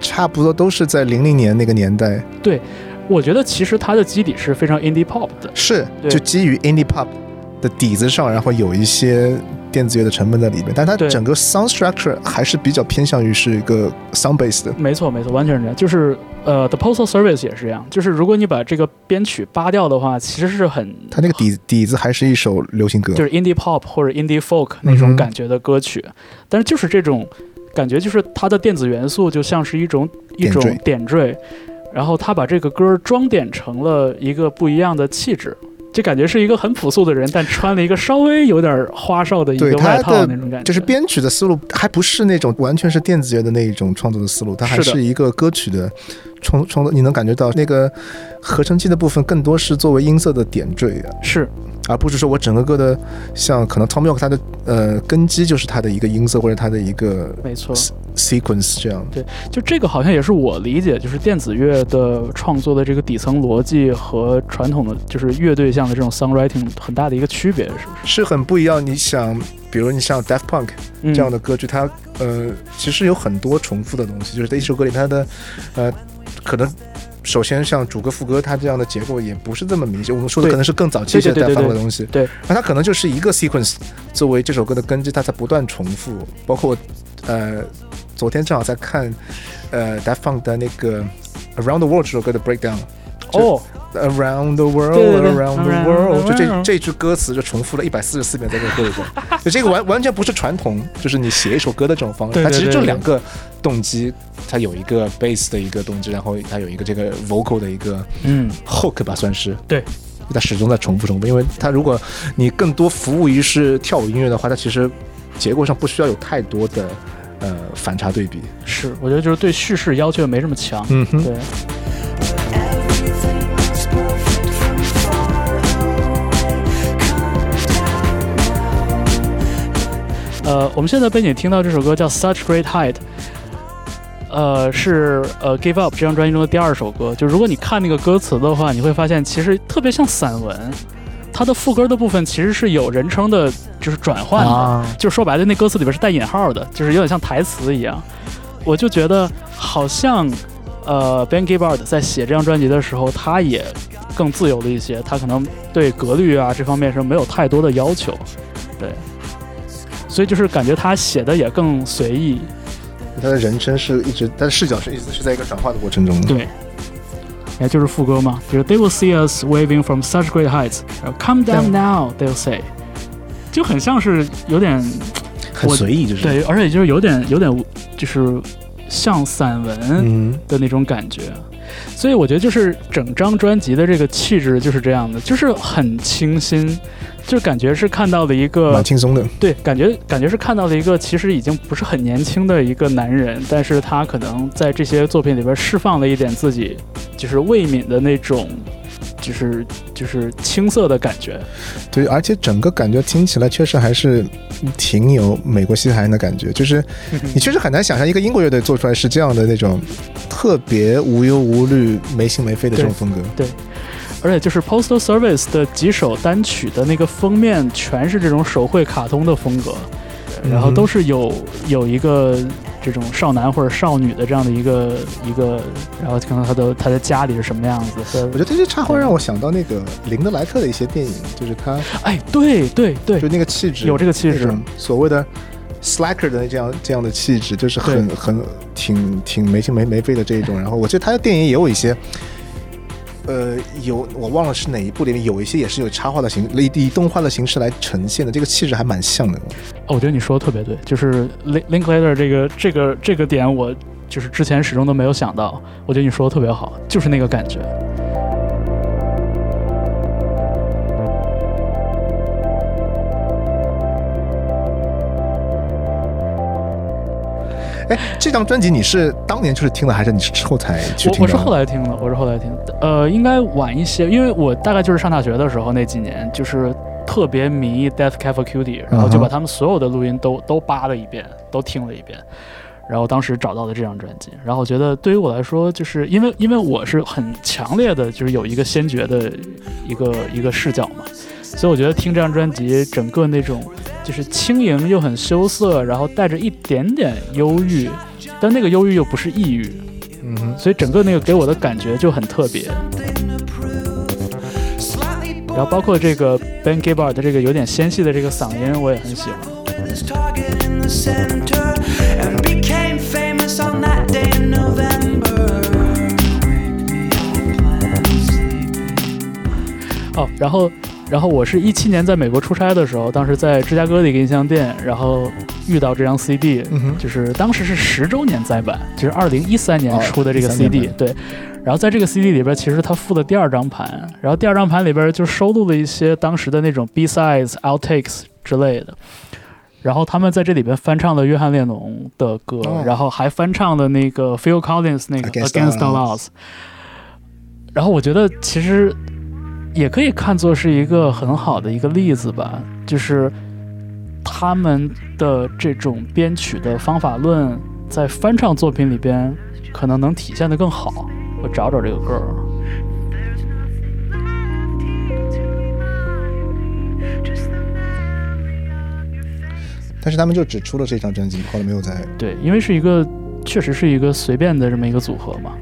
差不多都是在零零年那个年代，我觉得其实它的基底是非常 indie pop 的。是就基于 Indie Pop 的底子上，然后有一些电子乐的成分在里面，但它对整个 sound structure 还是比较偏向于是一个 sound based 的。没错，没错，完全是这样。就是呃，The Postal Service 也是这样。就是如果你把这个编曲扒掉的话，其实是很它那个底底子还是一首流行歌，就是 indie pop 或者 indie folk 那种感觉的歌曲，但是就是这种感觉，就是它的电子元素就像是一种一种点缀点缀，然后他把这个歌装点成了一个不一样的气质。就感觉是一个很朴素的人，但穿了一个稍微有点花哨的一个外套的那种感觉，就是编曲的思路还不是那种完全是电子乐的那一种创作的思路，它还是一个歌曲的创创作。你能感觉到那个合成器的部分更多是作为音色的点缀，啊是而不是说我整个歌的像可能 Tom York 它的呃根基就是它的一个音色或者它的一个没错。sequence 这样。对就这个好像也是我理解，就是电子乐的创作的这个底层逻辑和传统的就是乐队像的这种 songwriting 很大的一个区别，是不是？是很不一样。你想，比如你像 Daft Punk 嗯这样的歌剧，它呃其实有很多重复的东西，就是在一首歌里它的呃可能首先像主歌副歌，它这样的结构也不是这么明显。我们说的可能是更早期一些对对对对对在放的东西，对，那它可能就是一个 sequence 作为这首歌的根基，它在不断重复。包括呃，昨天正好在看呃 Daft Punk 的那个 Around the World 这首歌的 breakdown。哦，Around the world, 对对对 around the world，the 就这 world 这句歌词就重复了一百四十四遍在这个歌里边，就这个完完全不是传统，就是你写一首歌的这种方式，它其实就两个动机，它有一个 bass 的一个动机，然后它有一个这个 vocal 的一个嗯，hook 吧，算是。对，它始终在重复重复，因为它如果你更多服务于是跳舞音乐的话，它其实结构上不需要有太多的呃反差对比。是，我觉得就是对叙事要求也没这么强。嗯哼，对，呃，我们现在背景听到这首歌叫《Such Great Height》，呃，是呃《Give Up》这张专辑中的第二首歌。就如果你看那个歌词的话，你会发现其实特别像散文，它的副歌的部分其实是有人称的，就是转换的。啊，就说白了，那歌词里边是带引号的，就是有点像台词一样。我就觉得好像，呃，Ben Gibbard 在写这张专辑的时候，他也更自由了一些，他可能对格律啊这方面是没有太多的要求，对。所以就是感觉他写的也更随意，他的人称是一直，他的视角是一直是在一个转化的过程中的。对。也，就是副歌嘛，就是 They will see us waving from such great heights，Come down now they'll say，就很像是有点很随意，就是对，而且就是有点有点就是像散文，嗯，的那种感觉。所以我觉得就是整张专辑的这个气质就是这样的，就是很清新，就感觉是看到了一个蛮轻松的。对，感觉感觉是看到了一个其实已经不是很年轻的一个男人，但是他可能在这些作品里边释放了一点自己就是未泯的那种。就是就是青涩的感觉，对，而且整个感觉听起来确实还是挺有美国西海岸的感觉，就是你确实很难想象一个英国乐队做出来是这样的那种特别无忧无虑、没心没肺的这种风格。而且就是 Postal Service 的几首单曲的那个封面全是这种手绘卡通的风格，然后都是有有一个这种少男或者少女的这样的一个一个，然后看看他的他的家里是什么样子。我觉得这些插画让我想到那个林德莱特的一些电影，就是他哎，对对对就，那个气质，有这个气质所谓的 slacker 的这样这样的气质，就是很很挺挺没心没没肺的这一种。然后我觉得他的电影也有一些。呃，有我忘了是哪一部里面有一些也是有插画的形以以动画的形式来呈现的，这个气质还蛮像的。哦我觉得你说的特别对，就是 Link Linklater 这个这个这个点，我就是之前始终都没有想到。我觉得你说的特别好，就是那个感觉。哎，这张专辑你是当年就是听的，还是你是之后才去听的？我我是后来听的，我是后来听的，呃，应该晚一些，因为我大概就是上大学的时候那几年，就是特别迷 Death Cab for Cutie，然后就把他们所有的录音都都扒了一遍，都听了一遍。然后当时找到了这张专辑，然后我觉得对于我来说，就是因为因为我是很强烈的，就是有一个先觉的一个一个视角嘛，所以我觉得听这张专辑，整个那种就是轻盈又很羞涩，然后带着一点点忧郁，但那个忧郁又不是抑郁，嗯哼，所以整个那个给我的感觉就很特别。然后包括这个 Ben Gibbard 的这个有点纤细的这个嗓音，我也很喜欢。哦，然后，然后我是一七年在美国出差的时候，当时在芝加哥的一个音像店，然后遇到这张 CD，嗯，就是当时是十周年再版，就是二零一三年哦出的这个 CD，、对。然后在这个 CD 里边，其实它附的第二张盘，然后第二张盘里边就收录了一些当时的那种 B-sides、outtakes 之类的。然后他们在这里边翻唱了约翰列侬的歌，哦然后还翻唱了那个 Phil Collins 那个 Against the All Laws。然后我觉得其实也可以看作是一个很好的一个例子吧，就是他们的这种编曲的方法论，在翻唱作品里边可能能体现的更好。我找找这个歌儿，但是他们就只出了这张专辑，后来没有再对，因为是一个确实是一个随便的这么一个组合嘛。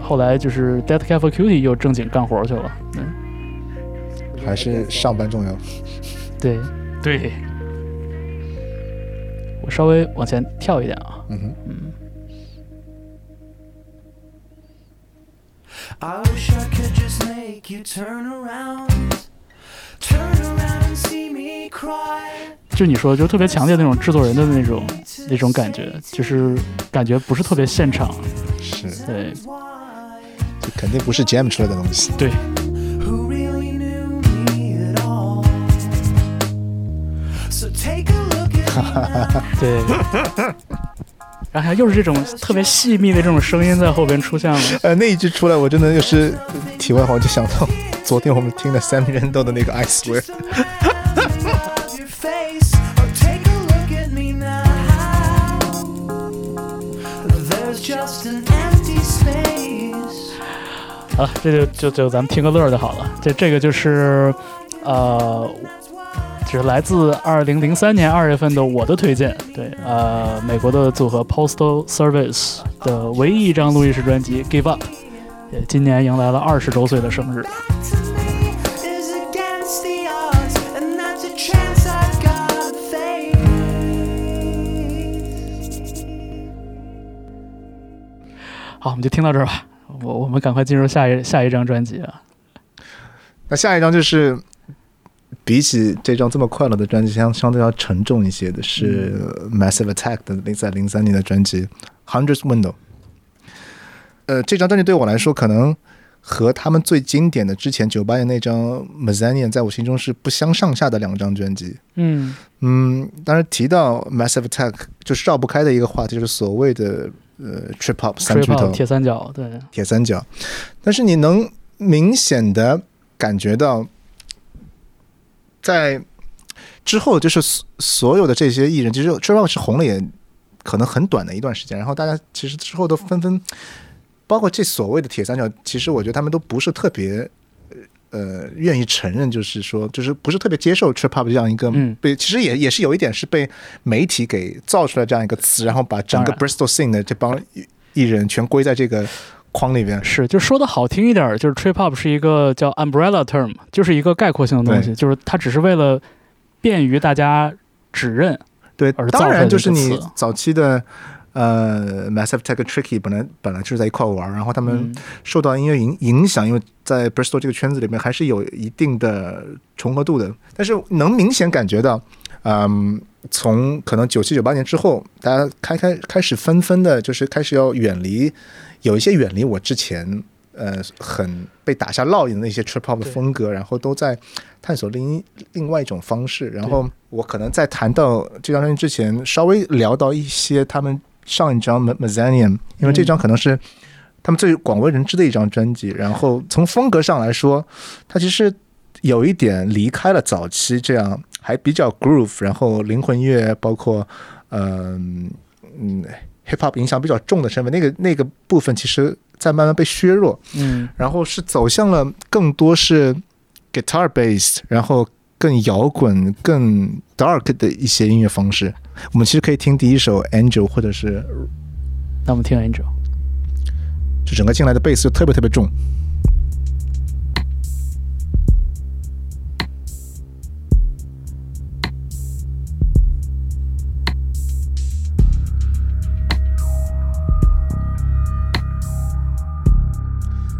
后来就是 Death Cab for Cutie 又正经干活去了。嗯，还是上班重要。对对。我稍微往前跳一点啊，嗯哼，嗯，I wish I could just make you turn around, turn around and see me cry. 就你说，就特别强烈那种制作人的那种那种感觉，就是感觉不是特别现场。是，对肯定不是 jam 出来的东西。对，Who really knew me at all? So take a look at me now. 对。然后还又是这种特别细密的这种声音在后边出现了。呃，那一句出来，我真的又是题外话，我就想到昨天我们听的 Sam 人豆的那个 I swear，好了，这就就就咱们听个乐就好了。这这个就是，呃，就是来自二零零三年二月份的我的推荐，对，呃，美国的组合 Postal Service 的唯一一张录音室专辑《Give Up》，也今年迎来了二十周岁的生日。好，我们就听到这儿吧。我我们赶快进入下一下一张专辑啊。那下一张就是比起这张这么快乐的专辑，相相对要沉重一些的是 Massive Attack 的零在零三年的专辑《Hundreds Window》。呃，这张专辑对我来说，可能和他们最经典的之前九八年那张《Mezzanian》在我心中是不相上下的两张专辑。嗯嗯，当然提到 Massive Attack 就是绕不开的一个话题，就是所谓的呃 Trip Hop 三巨头铁三角，对，铁三角，但是你能明显的感觉到，在之后就是所所有的这些艺人，其实 Trip Hop 是红了也可能很短的一段时间，然后大家其实之后都纷纷，包括这所谓的铁三角，其实我觉得他们都不是特别。呃，愿意承认，就是说，就是不是特别接受 trip hop 这样一个嗯被，其实也也是有一点是被媒体给造出来这样一个词，然后把整个 Bristol scene 的这帮艺艺人全归在这个框里边。是，就说的好听一点儿，就是 trip hop 是一个叫 umbrella term，就是一个概括性的东西，就是它只是为了便于大家指认。对而，当然就是你早期的呃 Massive 和 Tricky 本来本来就是在一块玩儿，然后他们嗯受到音乐影影响，因为在 Bristol 这个圈子里面还是有一定的重合度的，但是能明显感觉到，嗯，从可能九七九八年之后，大家开开开始纷纷的，就是开始要远离，有一些远离我之前。呃，很被打下烙印的那些 trip hop 的风格，然后都在探索另一另外一种方式。然后我可能在谈到这张专辑之前，稍微聊到一些他们上一张《Mezzanian》，因为这张可能是他们最广为人知的一张专辑。然后从风格上来说，它其实有一点离开了早期这样还比较 groove，然后灵魂乐，包括嗯嗯 hip hop 影响比较重的身份，那个那个部分其实在慢慢被削弱。嗯，然后是走向了更多是 guitar based，然后更摇滚、更 dark 的一些音乐方式。我们其实可以听第一首 Angel，或者是那我们听 Angel。就整个进来的贝斯就特别特别重。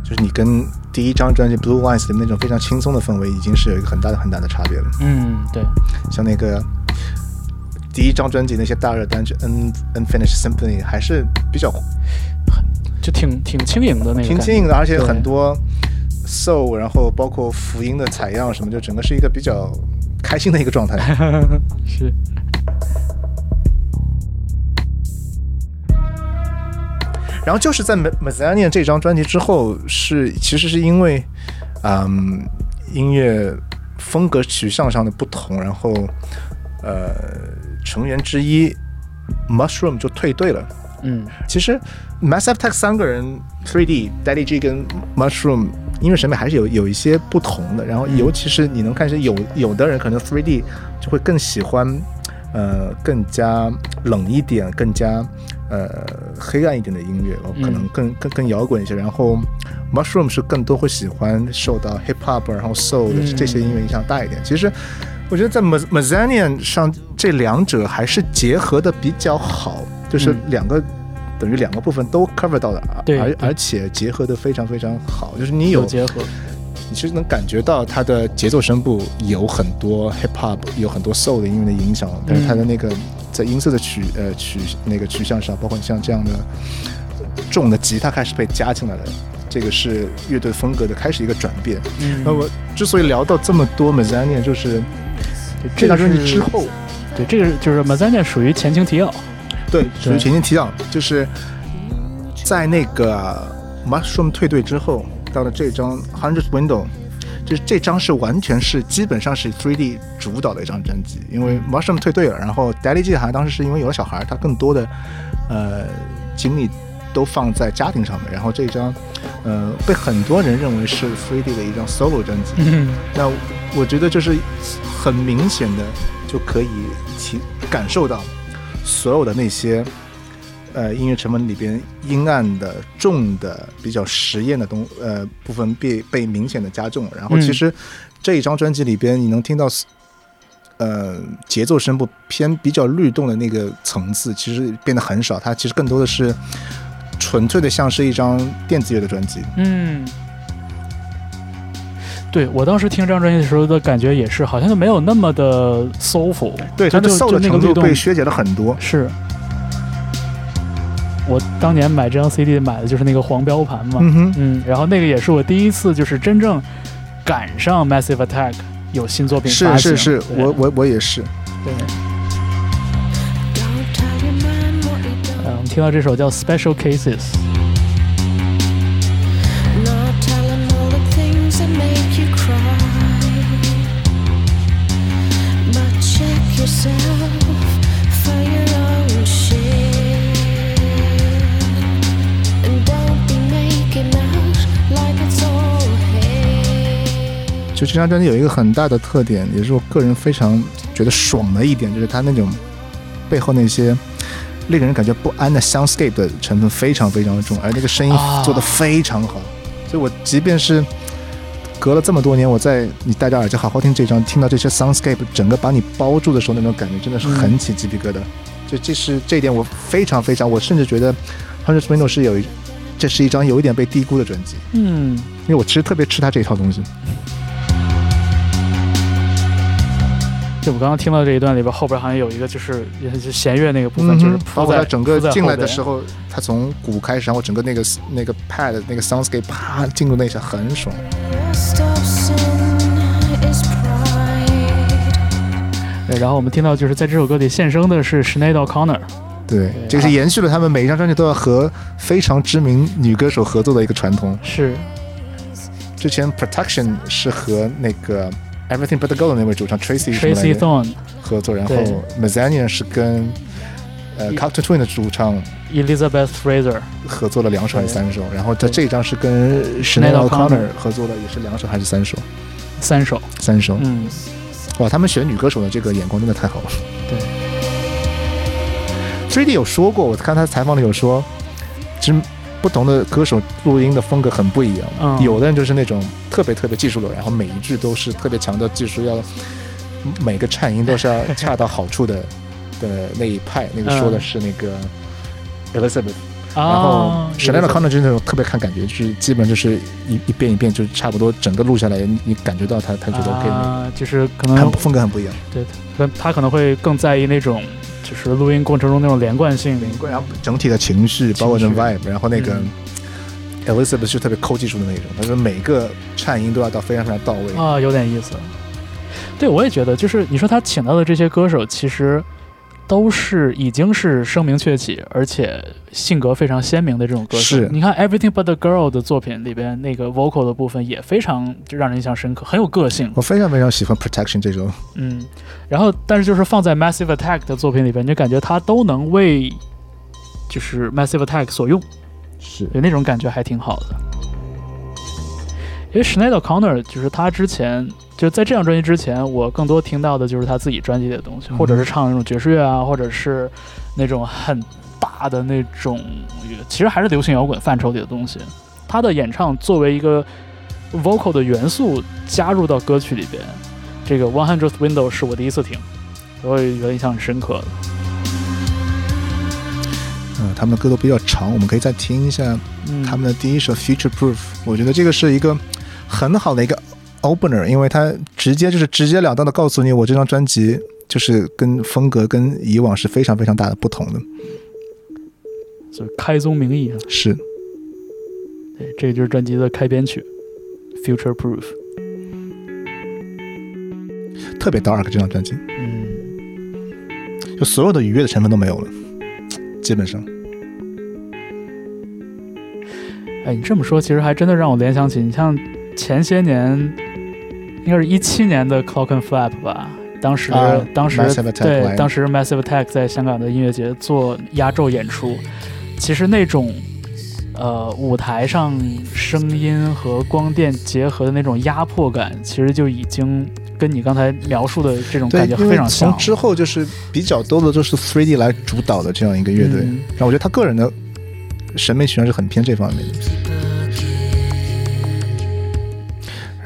就是你跟第一张专辑《Blue Lines》里面那种非常轻松的氛围，已经是有一个很大的很大的差别了。嗯，对，像那个第一张专辑那些大热单曲《Un Unfinished Symphony》还是比较就挺挺轻盈的那个，挺轻盈的，而且很多 soul，然后包括福音的采样什么，就整个是一个比较开心的一个状态。是，然后就是在《Mezzanian》这张专辑之后，是其实是因为，嗯，音乐风格取向上的不同，然后呃，成员之一 Mushroom 就退队了。嗯，其实 Massive Attack 三个人，Three D、Daddy G 跟 Mushroom 音乐审美还是有有一些不同的。然后，尤其是你能看出有有的人可能 Three D 就会更喜欢，呃，更加冷一点、更加呃黑暗一点的音乐，嗯可能更更更摇滚一些。然后 Mushroom 是更多会喜欢受到 Hip Hop 然后 Soul 的嗯这些音乐影响大一点。其实我觉得在 Ma Mazzanian 上这两者还是结合的比较好，就是嗯两个。等于两个部分都 cover 到了，而对对而且结合的非常非常好，就是你有有结合，你其实能感觉到它的节奏声部有很多 hip hop，有很多 soul 的音乐的影响，但是它的那个在音色的取呃取那个取向上，包括像这样的重的吉他开始被加进来了，这个是乐队风格的开始一个转变。嗯那我之所以聊到这么多 Mazzanian，就是这张专辑之后，对这个就是 Mazzanian 属于前情提要，对，属于前情提要，就是在那个 Mushroom 退队之后，到了这张 Hundred Window，就是这张是完全是基本上是 3D 主导的一张专辑，因为 Mushroom 退队了，然后 Daddy G 好像当时是因为有了小孩，他更多的呃精力都放在家庭上面，然后这张呃被很多人认为是 3D 的一张 solo 专辑，嗯。那我觉得就是很明显的就可以体感受到所有的那些呃音乐成分里边阴暗的、重的、比较实验的东呃部分被被明显的加重。然后其实这一张专辑里边，你能听到呃节奏声部偏比较律动的那个层次，其实变得很少。它其实更多的是纯粹的像是一张电子乐的专辑。嗯。对我当时听这张专辑的时候的感觉也是，好像就没有那么的 soulful，对，它的就就 soul 的程就那个律动度被削减了很多。是。我当年买这张 CD 买的就是那个黄标盘嘛，嗯哼。嗯，然后那个也是我第一次就是真正赶上 Massive Attack 有新作品发行，是是是，我我我也是。对，don't 我们听到这首叫 Special Cases，就这张专辑有一个很大的特点，也是我个人非常觉得爽的一点，就是它那种背后那些令人感觉不安的 soundscape 的成分非常非常的重，而那个声音啊做的非常好，所以我即便是隔了这么多年，我在你戴着耳机好好听这张，听到这些 soundscape 整个把你包住的时候，那种感觉真的是很起鸡皮疙瘩。就这是这一点我非常非常，我甚至觉得 Hundred Window 是有一这是一张有一点被低估的专辑，嗯，因为我其实特别吃他这一套东西。就我刚刚听到这一段里边，后边好像有一个就是也是弦乐那个部分，嗯就是包括它整个进来的时候，它从鼓开始，然后整个那个那个 pad 那个 soundscape 啪进入那一下很爽。然后我们听到就是在这首歌里现身的是 Sinead O'Connor，对，这个是延续了他们每一张专辑都要和非常知名女歌手合作的一个传统。是之前 Protection 是和那个 Everything But the Gold 那位主唱 Tracy Tracy Thorn、合作，然后 Mazzanian 是跟呃 Cocteau Twin 的主唱 Elizabeth Fraser，合作了两首还是三首，然后在这一张是跟 Sinead Sinead O'Connor O'Connor 合作的也是两首还是三首？三首，三首。嗯，哇，他们选女歌手的这个眼光真的太好了。对。3D 有说过，我看他采访里有说，其实不同的歌手录音的风格很不一样。嗯有的人就是那种特别特别技术流，然后每一句都是特别强调技术，要每个颤音都是要恰到好处的 的那一派。那个说的是那个 Elizabeth，、然后啊，Chanel O'Connor 就是那种特别看感觉，就是基本就是一一遍一遍就差不多整个录下来，你你感觉到他他觉得 OK 那个。啊，就是可很能风格很不一样，对他可能会更在意那种就是录音过程中那种连贯性，连贯然后整体的情绪，包括这情绪 vibe，然后那个嗯 Elizabeth 是特别抠技术的那种，他说每个颤音都要到非常非常到位。啊，有点意思。对，我也觉得，就是你说他请到的这些歌手，其实都是已经是声名鹊起，而且性格非常鲜明的这种歌手。是你看《Everything But the Girl》的作品里边，那个 vocal 的部分也非常就让人印象深刻，很有个性。我非常非常喜欢 Protection 这种，嗯，然后但是就是放在 Massive Attack 的作品里边，你就感觉他都能为就是 Massive Attack 所用。是有，那种感觉还挺好的。因为 Schneider Connor 就是他之前就在这张专辑之前，我更多听到的就是他自己专辑里的东西，嗯或者是唱那种爵士乐啊，或者是那种很大大的那种，其实还是流行摇滚范畴里的东西。他的演唱作为一个 vocal 的元素加入到歌曲里边，这个 One Hundredth Window 是我第一次听，我也觉得印象很深刻的。嗯，他们的歌都比较长，我们可以再听一下嗯，他们的第一首《Future Proof》。我觉得这个是一个很好的一个 opener，因为它直接就是直截了当的告诉你，我这张专辑就是跟风格跟以往是非常非常大的不同的。就是开宗明义啊，是，对，这个就是专辑的开编曲《Future Proof》。特别 dark 这张专辑，嗯，就所有的愉悦的成分都没有了，基本上。哎，你这么说，其实还真的让我联想起，你像前些年，应该是一七年的 Clock and Flap 吧。当时，啊当时 Massive Attack 对，当时 Massive Attack 在香港的音乐节做压轴演出，其实那种呃舞台上声音和光电结合的那种压迫感，其实就已经跟你刚才描述的这种感觉，非常像从。之后就是比较多的都是 Three D 来主导的这样一个乐队，嗯然后我觉得他个人的审美取向是很偏这方面的。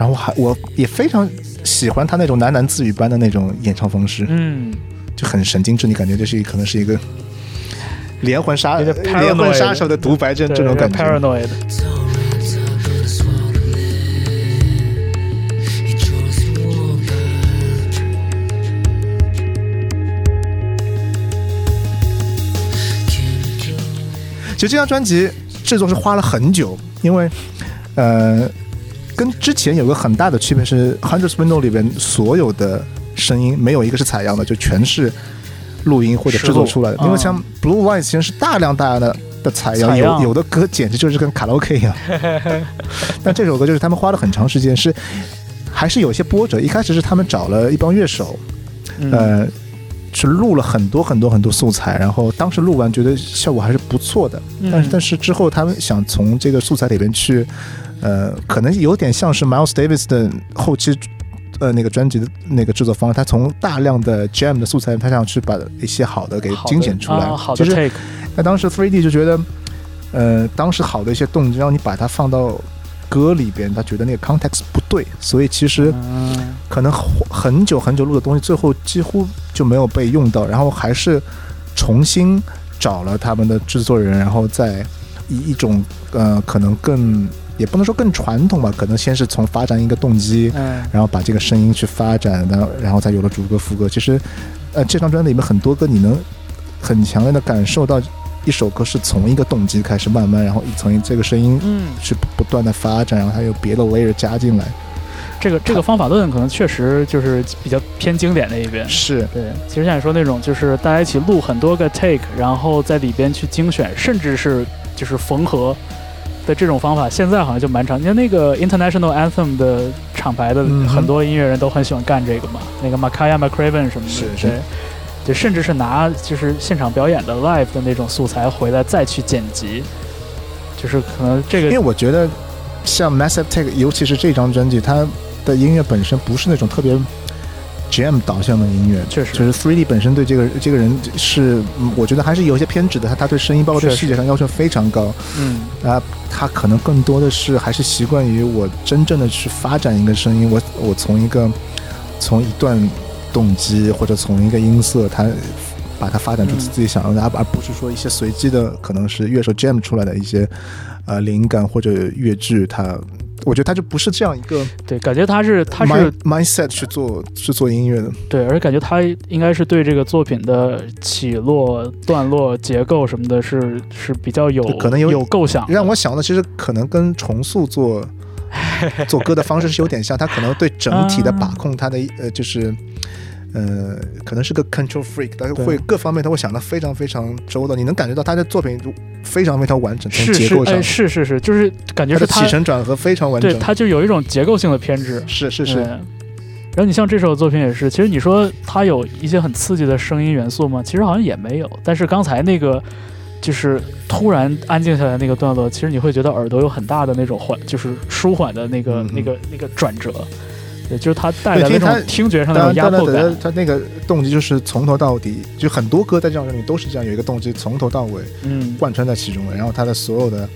然后还我也非常喜欢他那种喃喃自语般的那种演唱方式，嗯，就很神经质，你感觉这是可能是一个连环杀连环杀手的独白这对这种感觉。paranoid。其实这张专辑制作是花了很久，因为呃，跟之前有个很大的区别是，《Hundreds Window》里边所有的声音没有一个是采样的，就全是录音或者制作出来的。因为像《Blue Lights》其实是大量大量的的采样，有有的歌简直就是跟卡拉 OK 一样。但这首歌就是他们花了很长时间，是还是有些波折。一开始是他们找了一帮乐手，嗯呃，去录了很多很多很多素材，然后当时录完觉得效果还是不错的，但是嗯但是之后他们想从这个素材里边去，呃，可能有点像是 Miles Davis 的后期。呃，那个专辑的那个制作方式，他从大量的 jam 的素材，他想去把一些好的给精简出来。啊好的其实 take，那当时 3D 就觉得，呃，当时好的一些动机，让你把它放到歌里边，他觉得那个 context 不对，所以其实嗯可能很久很久录的东西，最后几乎就没有被用到，然后还是重新找了他们的制作人，然后再以一种呃可能更也不能说更传统吧，可能先是从发展一个动机，嗯然后把这个声音去发展，然后然后再有了主歌副歌。其实，呃，这张专辑里面很多歌你能很强烈的感受到，一首歌是从一个动机开始慢慢，然后从这个声音嗯，去不断的发展，然后还有别的 layer 加进来。这个这个方法论可能确实就是比较偏经典那一边。是，对，其实像你说那种，就是大家一起录很多个 take，然后在里边去精选，甚至是就是缝合的这种方法，现在好像就蛮常。你看那个 International Anthem 的厂牌的很多音乐人都很喜欢干这个嘛，那个 Makaya McCraven 什么的，是是对，甚至是拿就是现场表演的 live 的那种素材回来再去剪辑，就是可能这个因为我觉得像 Massive Take，尤其是这张专辑，它的音乐本身不是那种特别 jam 导向的音乐，确实。就是 Three D 本身对这个这个人是，嗯我觉得还是有一些偏执的，他他对声音包括对细节上要求非常高。嗯。啊，他可能更多的是还是习惯于我真正的去发展一个声音，我我从一个从一段动机或者从一个音色，他把它发展出嗯自己想要的，而、而不是说一些随机的，可能是乐手 jam 出来的一些呃灵感或者乐句，他我觉得他就不是这样一个对，感觉他是他是 mindset 去做去做音乐的。对，而且感觉他应该是对这个作品的起落、段落、结构什么的是是比较有可能有有构想，让我想的其实可能跟重塑做 做歌的方式是有点像，他可能对整体的把控，他的呃就是呃可能是个 control freak，但是会各方面他会想的非常非常周到，你能感觉到他的作品非常非常完整，从是是结构上。哎，是是是，就是感觉是他他的起承转合非常完整。对，他就有一种结构性的偏执，是是是，对然后你像这首作品也是，其实你说他有一些很刺激的声音元素吗？其实好像也没有。但是刚才那个就是突然安静下来那个段落，其实你会觉得耳朵有很大的那种缓，就是舒缓的那个、那个那个转折。对，就是它带来的对听它这种听觉上的压迫，感。他那个动机就是从头到底，就很多歌在这张专辑里都是这样，有一个动机从头到尾嗯，贯穿在其中的。然后他的所有的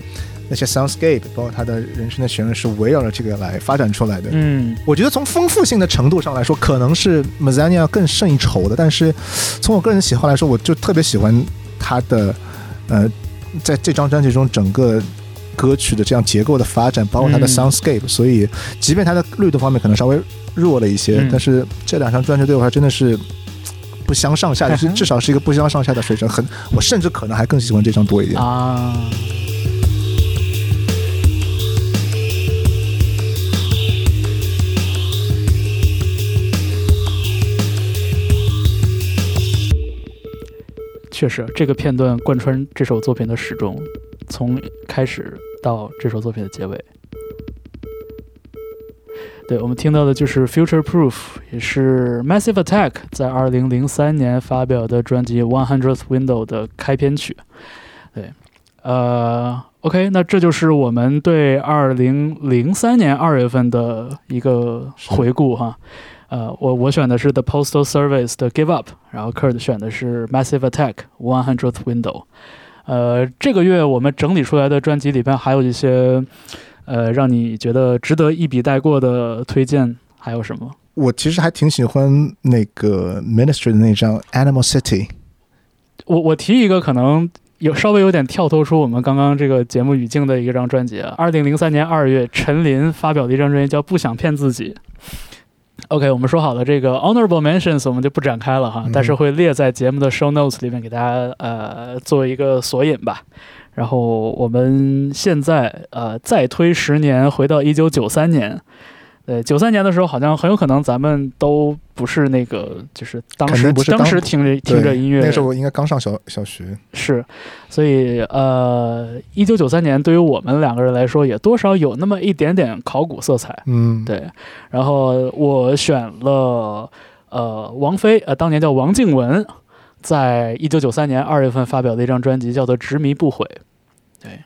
那些 soundscape，包括他的人生的旋律是围绕着这个来发展出来的。嗯，我觉得从丰富性的程度上来说，可能是 Mazzania 更胜一筹的。但是从我个人喜好来说，我就特别喜欢他的呃，在这张专辑中整个歌曲的这样结构的发展，包括它的嗯 soundscape、所以，即便它的律动方面可能稍微弱了一些，嗯但是这两张专辑对我来说真的是。不相上下，就是 至少是一个不相上下的水准。很，我甚至可能还更喜欢这张多一点。啊。确实，这个片段贯穿这首作品的始终，从开始到这首作品的结尾。对我们听到的就是《Future Proof》，也是 Massive Attack 在二零零三年发表的专辑《One Hundredth Window》的开篇曲。对，呃，OK，那这就是我们对二零零三年二月份的一个回顾哈。呃，我我选的是 The Postal Service 的 Give Up，然后 Kurt 选的是 Massive Attack One Hundredth Window。呃，这个月我们整理出来的专辑里边还有一些，呃，让你觉得值得一笔带过的推荐，还有什么？我其实还挺喜欢那个 Ministry 的那张 Animal City。我我提一个可能有稍微有点跳脱出我们刚刚这个节目语境的一张专辑啊，二零零三年二月，陈琳发表的一张专辑叫《不想骗自己》。OK，我们说好了这个 honorable mentions 我们就不展开了哈，嗯但是会列在节目的 show notes 里面给大家呃做一个索引吧。然后我们现在呃再推十年，回到一九九三年。对，九三年的时候，好像很有可能咱们都不是那个，就是当时当定不是当时听着听着音乐，那时候我应该刚上小小学。是，所以呃，一九九三年对于我们两个人来说，也多少有那么一点点考古色彩。嗯，对，然后我选了呃王菲，呃当年叫王静文，在一九九三年二月份发表的一张专辑，叫做《执迷不悔》。对，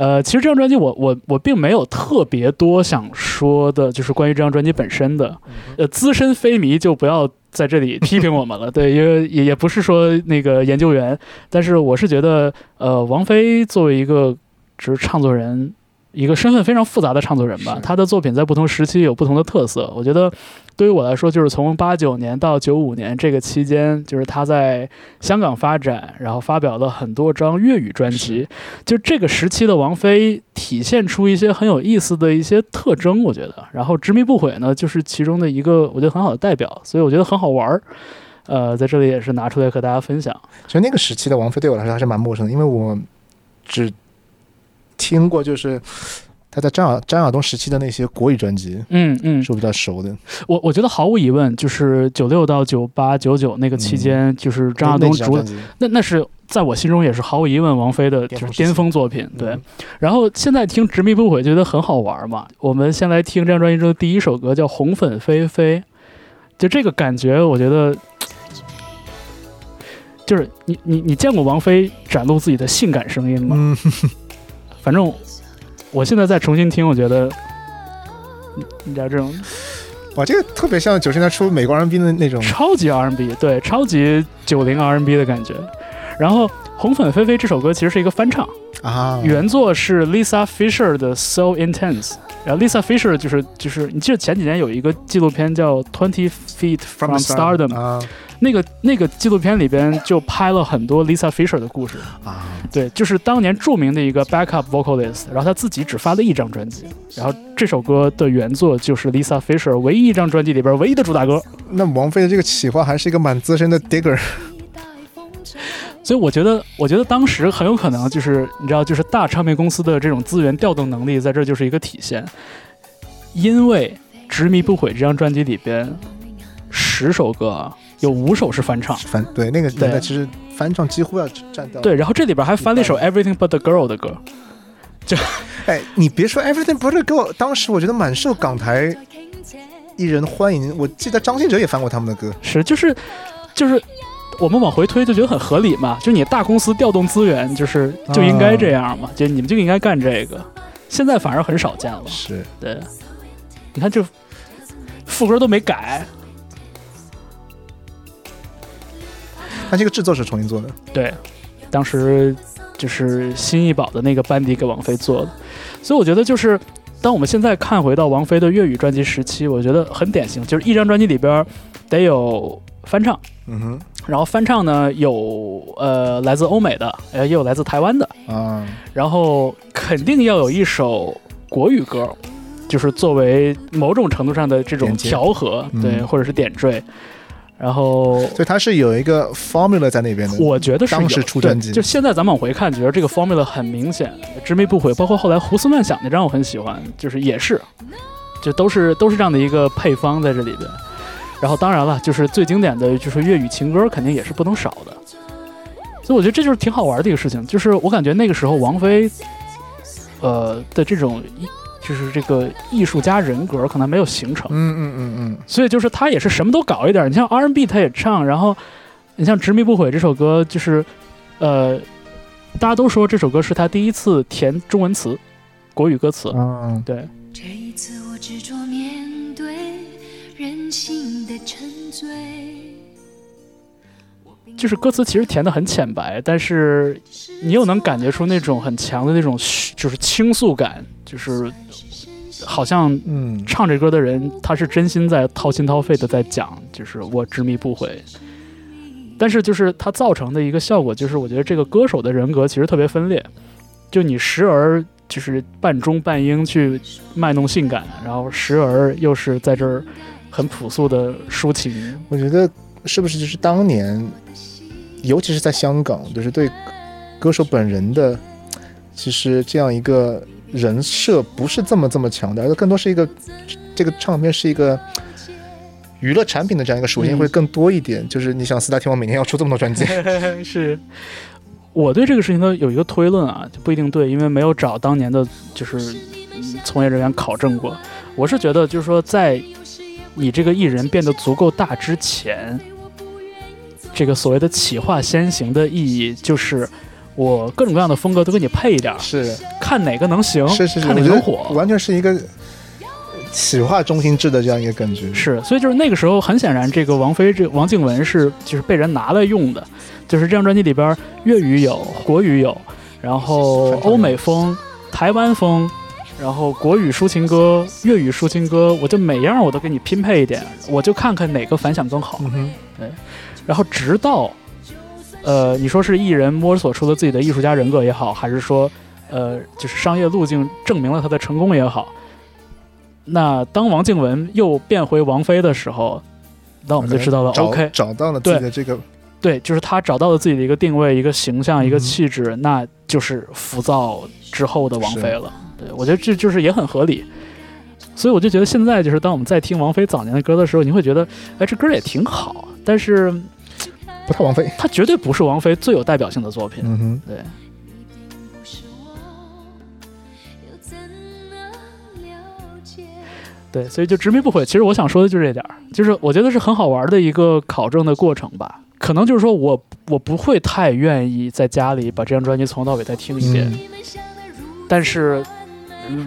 呃，其实这张专辑我我我并没有特别多想说的，就是关于这张专辑本身的。呃，资深非迷就不要在这里 批评我们了，对，因为也也不是说那个研究员，但是我是觉得，呃，王菲作为一个就是唱作人。一个身份非常复杂的唱作人吧，是她的作品在不同时期有不同的特色。我觉得，对于我来说，就是从八九年到九五年这个期间，就是她在香港发展，然后发表了很多张粤语专辑。就这个时期的王菲体现出一些很有意思的一些特征，我觉得。然后《执迷不悔》呢，就是其中的一个我觉得很好的代表，所以我觉得很好玩儿。呃，在这里也是拿出来和大家分享。其实那个时期的王菲对我来说还是蛮陌生的，因为我只听过就是她在张亚张亚东时期的那些国语专辑，嗯嗯，是我比较熟的。我我觉得毫无疑问，就是九六到九八九九那个期间，就是张亚东主那那那是在我心中也是毫无疑问王菲的就是巅峰作品。对，嗯然后现在听《执迷不悔》觉得很好玩嘛。我们先来听这张专辑中的第一首歌，叫《红粉菲菲》。就这个感觉，我觉得就是你你你见过王菲展露自己的性感声音吗？嗯，反正我现在再重新听，我觉得你你知道这种哇，这个特别像九十年代初美国 R&B 的那种，超级 R&B，对，超级九零 R&B 的感觉。然后《红粉菲菲》这首歌其实是一个翻唱，啊，原作是 Lisa Fisher 的《So Intense》，然后 Lisa Fisher 就是就是你记得前几年有一个纪录片叫《Twenty Feet from Stardom》，啊那个那个纪录片里边就拍了很多 Lisa Fisher 的故事。啊，对，就是当年著名的一个 backup vocalist，然后他自己只发了一张专辑，然后这首歌的原作就是 Lisa Fisher 唯一一张专辑里边唯一的主打歌。那王菲的这个企划还是一个蛮资深的 digger，所以我觉得，我觉得当时很有可能就是你知道，就是大唱片公司的这种资源调动能力，在这就是一个体现。因为《执迷不悔》这张专辑里边，十首歌啊，有五首是翻唱。翻对那个对年代其实翻唱几乎要占到。对，然后这里边还翻了一首《Everything But the Girl》的歌。就哎，你别说 Everything But the Girl，当时我觉得蛮受港台艺人欢迎。我记得张信哲也翻过他们的歌，是，就是，就是，我们往回推就觉得很合理嘛，就你大公司调动资源，就是就应该这样嘛，就你们就应该干这个。现在反而很少见了。是。对，你看这副歌都没改。它这个制作是重新做的，对，当时就是新艺宝的那个班底给王菲做的，所以我觉得就是当我们现在看回到王菲的粤语专辑时期，我觉得很典型，就是一张专辑里边得有翻唱，嗯哼，然后翻唱呢有呃来自欧美的，呃也有来自台湾的，啊，然后肯定要有一首国语歌，就是作为某种程度上的这种调和，嗯对，或者是点缀。然后所以它是有一个 formula 在那边的。我觉得是有当时出专辑对就现在咱们往回看，觉得这个 formula 很明显，执迷不悔。包括后来胡思乱想那张我很喜欢，就是也是，就都是都是这样的一个配方在这里边。然后当然了，就是最经典的就是粤语情歌，肯定也是不能少的。所以我觉得这就是挺好玩的一个事情，就是我感觉那个时候王菲，呃的这种艺，就是这个艺术家人格可能没有形成。嗯嗯嗯嗯，所以就是她也是什么都搞一点。你像 R&B 她也唱，然后你像《执迷不悔》这首歌，就是呃，大家都说这首歌是她第一次填中文词，国语歌词。嗯，对，这一次就是歌词其实填的很浅白，但是你又能感觉出那种很强的那种就是倾诉感，就是好像嗯，唱这歌的人他是真心在掏心掏肺的在讲，就是我执迷不悔。但是就是它造成的一个效果，就是我觉得这个歌手的人格其实特别分裂，就你时而就是半中半英去卖弄性感，然后时而又是在这儿很朴素的抒情。我觉得是不是就是当年，尤其是在香港，就是对歌手本人的，其实这样一个人设不是这么这么强的，而更多是一个这个唱片是一个。娱乐产品的这样一个属性嗯会更多一点，就是你想四大天王每年要出这么多专辑，是我对这个事情呢有一个推论啊，就不一定对，因为没有找当年的就是、嗯从业人员考证过。我是觉得，就是说，在你这个艺人变得足够大之前，这个所谓的企划先行的意义，就是我各种各样的风格都给你配一点儿，是看哪个能行，是是是，看哪个能火。完全是一个企划中心制的这样一个感觉。是，所以就是那个时候，很显然，这个王菲这王静雯是就是被人拿来用的，就是这张专辑里边粤语有，国语有，然后欧美风、台湾风，然后国语抒情歌、粤语抒情歌，我就每样我都给你拼配一点，我就看看哪个反响更好。嗯对，然后直到，呃，你说是艺人摸索出了自己的艺术家人格也好，还是说，呃，就是商业路径证明了他的成功也好，那当王静雯又变回王菲的时候，那我们就知道了。OK，找到了自己的这个对，就是他找到了自己的一个定位、一个形象、一个嗯气质，那就是浮躁之后的王菲了。对，我觉得这就是也很合理。所以我就觉得现在就是当我们在听王菲早年的歌的时候，你会觉得，哎，这歌也挺好，但是不太王菲。它绝对不是王菲最有代表性的作品。嗯哼，对？对，所以就执迷不悔。其实我想说的就是这点儿，就是我觉得是很好玩的一个考证的过程吧。可能就是说我我不会太愿意在家里把这张专辑从头到尾再听一遍，嗯。但是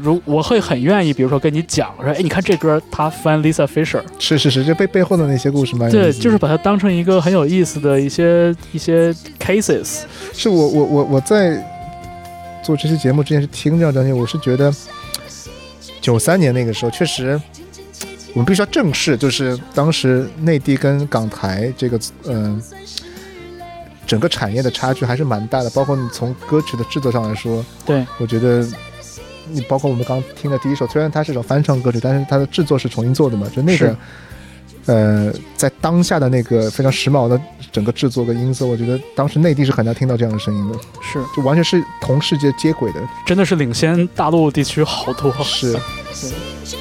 如我会很愿意，比如说跟你讲说，哎，你看这歌他翻 Lisa Fisher，是是是，这背背后的那些故事蛮有对，就是把它当成一个很有意思的一些一些 cases。是我我我我在做这期节目之前是听这张专辑，我是觉得九三年那个时候确实，我们必须要正视，就是当时内地跟港台这个嗯、整个产业的差距还是蛮大的，包括你从歌曲的制作上来说，对，我觉得。你包括我们刚刚听的第一首，虽然它是首翻唱歌曲，但是它的制作是重新做的嘛，就那个，呃，在当下的那个非常时髦的整个制作跟音色，我觉得当时内地是很难听到这样的声音的。是就完全是同世界接轨的。真的是领先大陆地区好多。是，去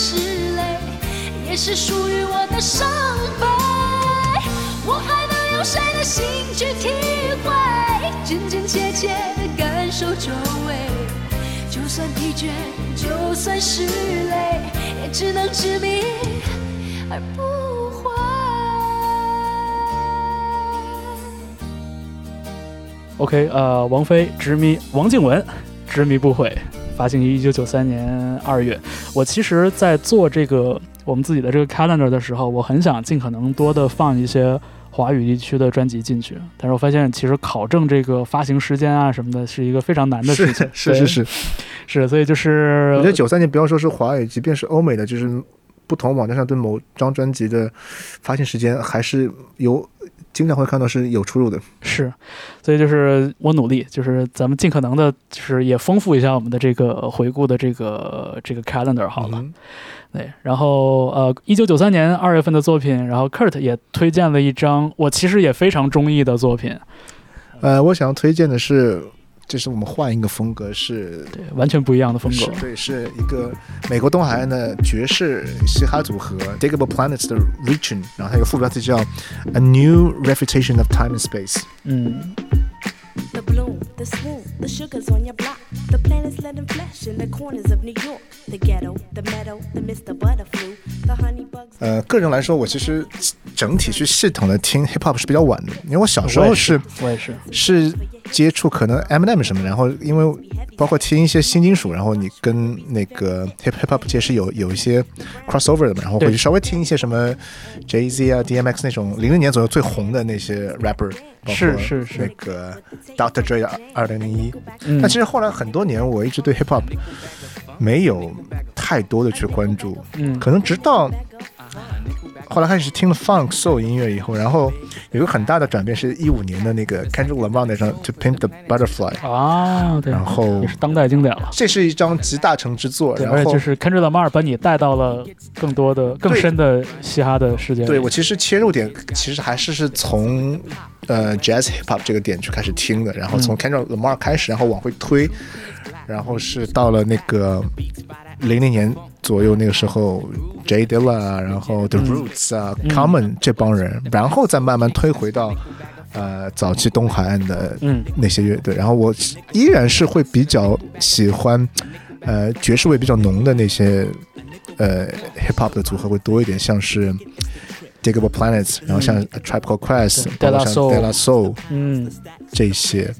是泪，也是属于我的伤悲。我还能用谁的心去体会，真真切切的感受周围，就算疲倦，就算是累，也只能执迷而不悔。OK，呃，王菲执迷，王静文执迷不悔，发行于一九九三年二月。我其实，在做这个我们自己的这个 calendar 的时候，我很想尽可能多的放一些华语地区的专辑进去，但是我发现其实考证这个发行时间啊什么的，是一个非常难的事情。对是是是，是，所以就是我觉得九三年不要说是华语，即便是欧美的，就是不同网站上对某张专辑的发行时间，还是有经常会看到是有出入的。是，所以就是我努力，就是咱们尽可能的，就是也丰富一下我们的这个回顾的这个这个 calendar 好了。嗯对，然后呃，一九九三年二月份的作品，然后 Kurt 也推荐了一张我其实也非常中意的作品，呃，我想要推荐的是，就是我们换一个风格，是对，完全不一样的风格。对，是一个美国东海岸的爵士嘻哈组合 Digable Planets 的 Region，然后它有个副标题叫 A New Refutation of Time and Space。嗯，The bloom, the swoon, the sugars on your block. The planets let in flesh in the corners of New York. The ghetto, the meadow, the Mr. Butterfly, the honeybugs. 呃，个人来说，我其实整体去系统的听 hip hop 是比较晚的，因为我小时候我也是是我也是，是接触可能 Eminem 什么，然后因为包括听一些新金属，然后你跟那个 hip hip hop 界是有有一些 crossover 的嘛，然后会对去稍微听一些什么 Jay Z 啊、DMX 那种零零年左右最红的那些 rapper，是是是那个 Dr. Dre 二零零一。嗯但其实后来很多年，我一直对 hip hop 没有太多的去关注，嗯可能直到后来开始听了 funk soul 音乐以后，然后有一个很大的转变，是一五年的那个 Kendrick Lamar 那张《To Pimp the Butterfly》，啊，对，然后也是当代经典了。这是一张集大成之作。然后就是 Kendrick Lamar 把你带到了更多的、更深的嘻哈的世界。对我其实切入点其实还是是从呃 jazz hip hop 这个点去开始听的，然后从 Kendrick Lamar 开始，然后往回推，然后是到了那个零零年左右那个时候，J Dilla 啊，然后 The Roots 啊、Common 这帮人，然后再慢慢推回到呃早期东海岸的嗯。那些乐队，然后我依然是会比较喜欢呃爵士味比较浓的那些呃 hip hop 的组合会多一点，像是 Digable Planets，然后像 A Tribe Called Quest，包括像 Soul De La Soul 嗯，这些，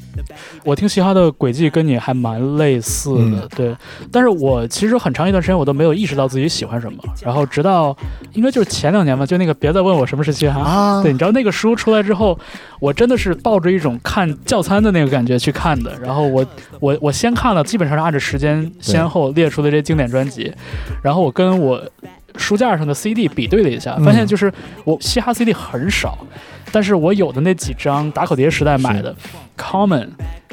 我听嘻哈的轨迹跟你还蛮类似的，嗯对。但是我其实很长一段时间我都没有意识到自己喜欢什么，然后直到应该就是前两年吧，就那个别再问我什么是嘻哈啊对，你知道那个书出来之后，我真的是抱着一种看教参的那个感觉去看的。然后我我我先看了，基本上是按照时间先后列出的这些经典专辑，然后我跟我书架上的 CD 比对了一下，嗯发现就是我嘻哈 CD 很少，但是我有的那几张打口碟时代买的 Common、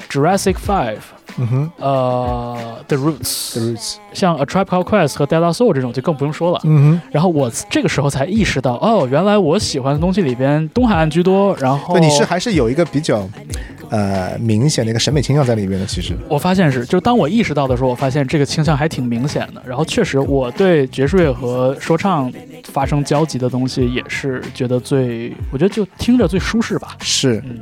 Jurassic Five。嗯哼呃，The Roots，，The Roots，像 A Tribe Called Quest 和 De La Soul 这种就更不用说了。嗯然后我这个时候才意识到，哦，原来我喜欢的东西里边东海岸居多。然后，对，你是还是有一个比较呃明显的一个审美倾向在里面的，其实，我发现是，就当我意识到的时候，我发现这个倾向还挺明显的。然后确实，我对爵士乐和说唱发生交集的东西，也是觉得最，我觉得就听着最舒适吧。是嗯。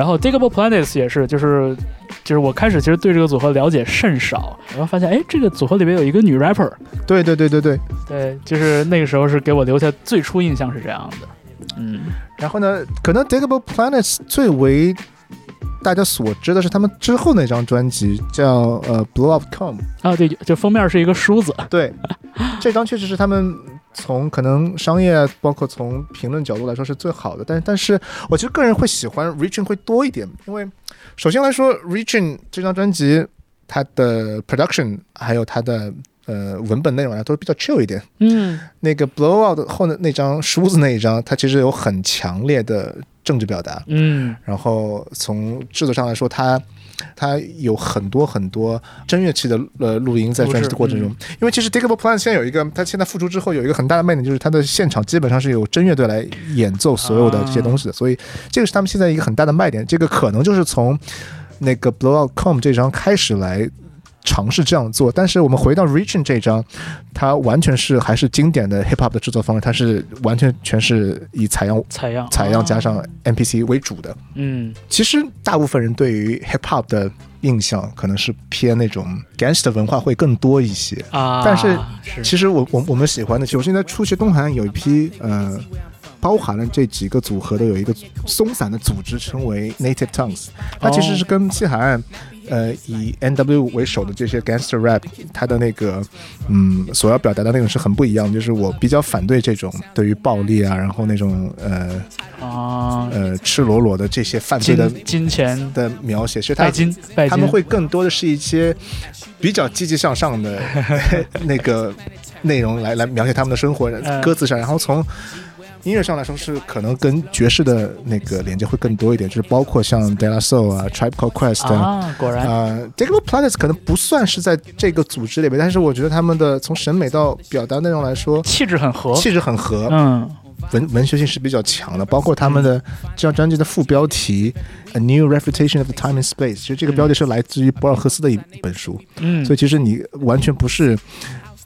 然后 Digable Planets 也是，就是就是我开始其实对这个组合了解甚少，然后发现哎，这个组合里面有一个女 rapper，对对对对对。对，就是那个时候是给我留下最初印象是这样的。嗯，然后呢，可能 Digable Planets 最为大家所知的是他们之后那张专辑叫呃 Blow Up Come。啊，对，就封面是一个梳子，对，这张确实是他们从可能商业，包括从评论角度来说是最好的。但是，但是我其实个人会喜欢 Reaching 会多一点，因为首先来说，Reaching 这张专辑它的 production 还有它的呃文本内容啊都比较 chill 一点。嗯，那个 Blowout 后的那张梳子那一张，它其实有很强烈的政治表达。嗯，然后从制作上来说，它它有很多很多真乐器的呃录音在专辑的过程中，因为其实 Digable Plan 现在有一个，它现在复出之后有一个很大的卖点，就是它的现场基本上是有真乐队来演奏所有的这些东西的，所以这个是他们现在一个很大的卖点。这个可能就是从那个 Blowout Com 这张开始来。尝试这样做，但是我们回到 Reaching 这张，它完全是还是经典的 Hip Hop 的制作方式，它是完全全是以采样采样，采样加上啊 MPC 为主的。嗯其实大部分人对于 hip hop 的印象可能是偏那种 gangster 文化会更多一些。啊，但是是其实我我我们喜欢的，其实我现在初学东海岸有一批呃包含了这几个组合的有一个松散的组织，称为 Native Tongues。它其实是跟西海岸，呃，以 N.W. 为首的这些 Gangster Rap，它的那个嗯所要表达的内容是很不一样的。就是我比较反对这种对于暴力啊，然后那种呃啊，呃赤裸裸的这些犯罪的金金钱的描写，其实它拜金拜金，他们会更多的是一些比较积极向上的 那个内容来来描写他们的生活，嗯歌词上，然后从。音乐上来说是可能跟爵士的那个连接会更多一点，就是包括像 De La Soul 啊、Tribe Called Quest 啊，啊，果然。呃 d i g g a b l e Planets 可能不算是在这个组织里面，但是我觉得他们的从审美到表达内容来说，气质很合，气质很合，嗯。文文学性是比较强的，包括他们的这张专辑的副标题《A New Refutation of Time and Space》，其实这个标题是来自于博尔赫斯的一本书，嗯，所以其实你完全不是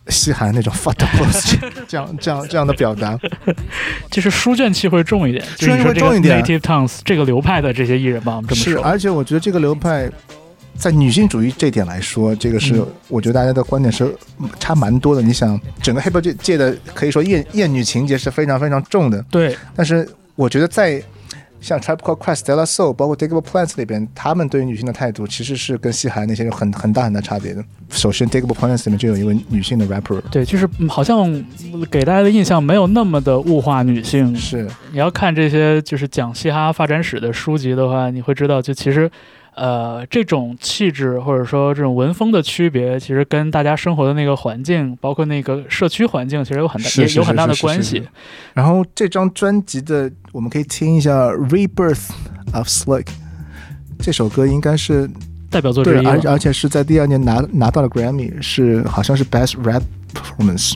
西韩那种 fuck the boss 这样这样这样的表达，就是书卷气会重一点，书卷气会重一点 Native Tongues 这个流派的这些艺人吧，我们这么是，说，而且我觉得这个流派。在女性主义这点来说，这个是嗯我觉得大家的观点是差蛮多的。你想，整个 hip hop 界界的可以说艳艳女情节是非常非常重的，对，但是我觉得在像 Tribe Called Quest、De La Soul，包括 Digable Plants 里边，他们对于女性的态度其实是跟西海那些有很很大很大差别的。首先，Digable Plants 里面就有一位女性的 rapper，对，就是嗯好像给大家的印象没有那么的物化女性。是你要看这些就是讲嘻哈发展史的书籍的话，你会知道，就其实。呃，这种气质或者说这种文风的区别，其实跟大家生活的那个环境，包括那个社区环境，其实有很大也有很大的关系。然后这张专辑的，我们可以听一下《Rebirth of Slick》这首歌，应该是代表作之，一。而而且是在第二年拿拿到了 Grammy，是好像是 Best Rap Performance。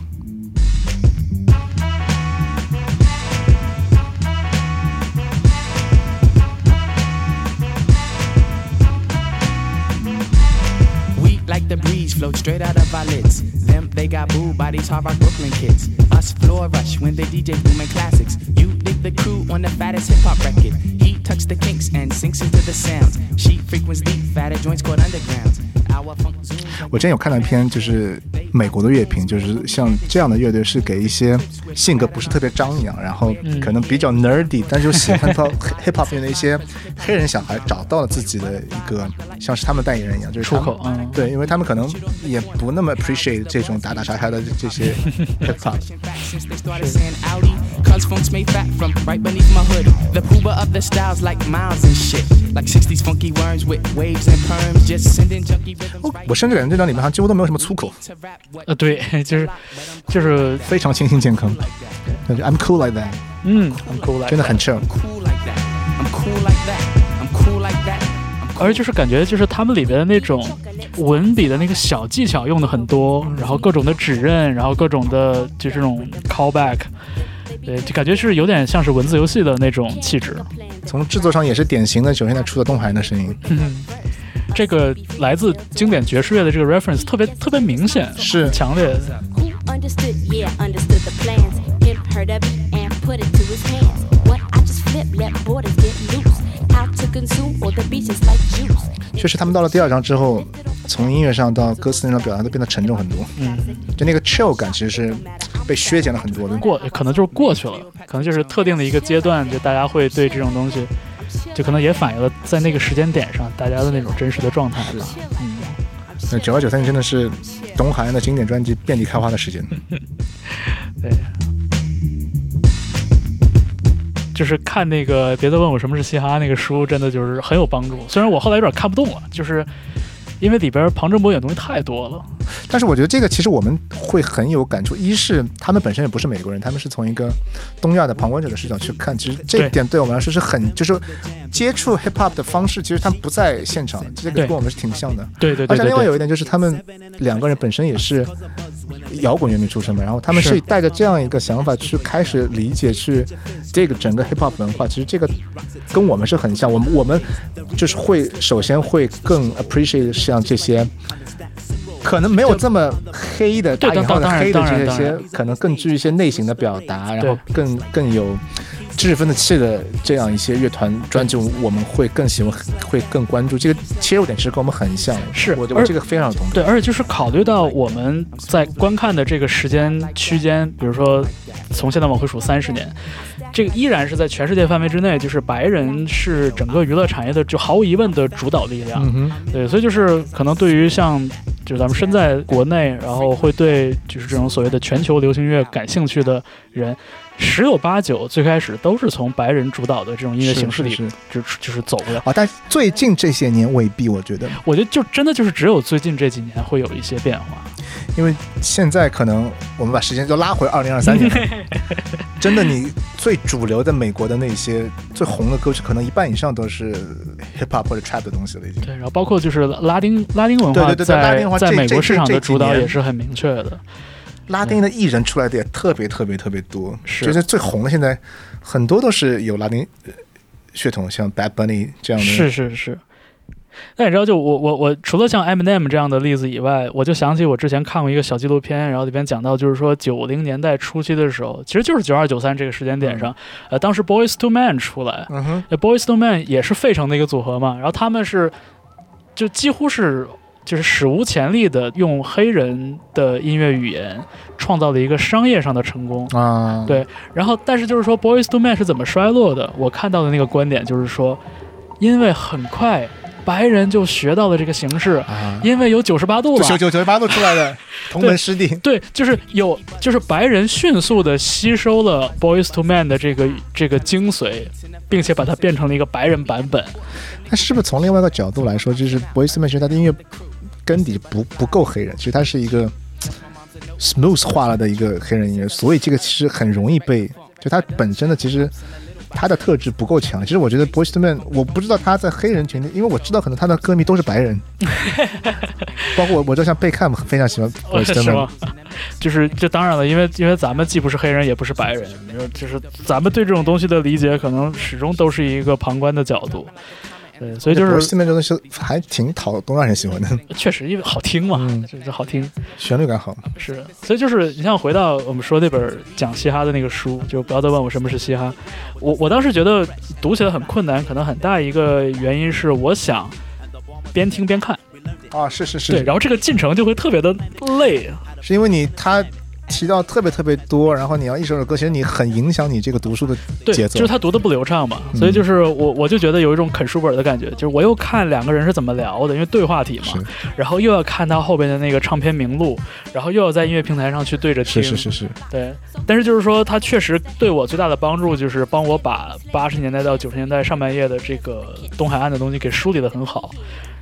Like the breeze, float straight out of our lids. Them, they got booed by these hard rock Brooklyn kids. Us floor rush when they DJ booming classics. You dig the crew on the fattest hip hop record. He tucks the kinks and sinks into the sounds. She frequents deep, fatter joints called undergrounds. Our funk zooms. 我之前有看到一篇，就是美国的乐评，就是像这样的乐队是给一些性格不是特别张扬，然后可能比较 nerdy，、但是又喜欢到 hip hop 乐的一些黑人小孩找到了自己的一个像是他们代言人一样，就是出口嗯对，因为他们可能也不那么 appreciate 这种打打杀杀的这些 hip hop。Since they started saying Audi, cuz funk's made fat from right beneath my hood. The pooba of the styles like miles and shit. Like 60s funky worms with waves and perms, just sending junky rhythms right 我甚至感觉这张里面好像几乎都没有什么粗口呃，对，就是就是非常清新健康。感觉 I'm cool like that，嗯，真的很 chill。cool like that. I'm cool like that. I'm cool like that. I'm cool 而就是感觉就是他们里边的那种文笔的那个小技巧用的很多，然后各种的指认，然后各种的就这种 callback，对，就感觉是有点像是文字游戏的那种气质。从制作上也是典型的，就现在出的东海的声音。这个来自经典爵士乐的这个 reference 特别特别明显，是强烈。确实，他们到了第二章之后。从音乐上到歌词那种表达都变得沉重很多。嗯，就那个 chill 感其实是被削减了很多的。过可能就是过去了，可能就是特定的一个阶段，就大家会对这种东西，就可能也反映了在那个时间点上大家的那种真实的状态吧。嗯，那九二九三年真的是东海岸的经典专辑遍地开花的时间。对。就是看那个，别再问我什么是嘻哈那个书，真的就是很有帮助。虽然我后来有点看不动了，就是因为里边旁征博眼东西太多了。但是我觉得这个其实我们会很有感触。一是他们本身也不是美国人，他们是从一个东亚的旁观者的视角去看，其实这一点对我们来说是很就是接触 hip hop 的方式，其实他们不在现场，这个跟我们是挺像的。对对对对对，而且另外有一点就是他们两个人本身也是摇滚乐迷出身嘛，然后他们是是带着这样一个想法去开始理解去这个整个 hip hop 文化，其实这个跟我们是很像，我们我们就是会首先会更 appreciate 像这些。可能没有这么黑的对打引号的当当然黑的这些，可能更具一些类型的表达，然后更更有知识分子气的这样一些乐团专辑，我们会更喜欢，会更关注。这个切入点其实跟我们很像，是而我我这个非常有同感。对，而且就是考虑到我们在观看的这个时间区间，比如说从现在往回数三十年，这个依然是在全世界范围之内，就是白人是整个娱乐产业的就毫无疑问的主导力量。嗯，对，所以就是可能对于像就是咱们身在国内，然后会对就是这种所谓的全球流行乐感兴趣的人，十有八九最开始都是从白人主导的这种音乐形式里就就是走过来。啊，但最近这些年未必，我觉得，我觉得就真的就是只有最近这几年会有一些变化。因为现在可能我们把时间就拉回二零二三年，真的，你最主流的美国的那些最红的歌曲，可能一半以上都是 hip hop 或者 trap 的东西了，已经。对，然后包括就是拉丁拉丁文化对对对对拉丁文化在美国市场的主导也是很明确的。拉丁的艺人出来的也特别特别特别多，是。就是最红的现在很多都是有拉丁呃血统，像 Bad Bunny 这样的。是是是。那你知道，就我我我除了像 Eminem 这样的例子以外，我就想起我之前看过一个小纪录片，然后里边讲到，就是说九零年代初期的时候，其实就是九二九三这个时间点上，呃，当时 Boys to Men 出来，嗯哼，呃，Boys to Men 也是费城的一个组合嘛，然后他们是就几乎是就是史无前例的用黑人的音乐语言创造了一个商业上的成功。啊，对然后，但是就是说，Boys to Men 是怎么衰落的？我看到的那个观点就是说，因为很快白人就学到了这个形式，啊，因为有九十八度了。九九九十八度出来的 同门师弟，对，就是有，就是白人迅速的吸收了 Boys to Man 的这个这个精髓，并且把它变成了一个白人版本。那是不是从另外一个角度来说，就是 Boys to Man 其实他的音乐根底不不够黑人，其实他是一个 smooth 化了的一个黑人音乐，所以这个其实很容易被，就他本身的其实。他的特质不够强，其实我觉得 Boys to Men，我不知道他在黑人群体，因为我知道可能他的歌迷都是白人，包括我，我就像贝克姆非常喜欢 Boys to 是 Men，就是这当然了，因为因为咱们既不是黑人，也不是白人，就是咱们对这种东西的理解，可能始终都是一个旁观的角度。对，所以就是 to Men 这东西还挺讨东亚人喜欢的，确实因为好听嘛，嗯就是好听。旋律感好。是，所以就是你像回到我们说那本讲嘻哈的那个书，就不要再问我什么是嘻哈。我我当时觉得读起来很困难，可能很大一个原因是我想边听边看，啊，是是是，对，然后这个进程就会特别的累。是因为你他提到特别特别多，然后你要一首首歌，其实你很影响你这个读书的，节奏。就是他读的不流畅嘛，嗯所以就是我我就觉得有一种啃书本的感觉，就是我又看两个人是怎么聊的，因为对话体嘛，然后又要看他后边的那个唱片名录，然后又要在音乐平台上去对着听，是是是是，对，但是就是说，他确实对我最大的帮助就是帮我把八十年代到九十年代上半叶的这个东海岸的东西给梳理得很好。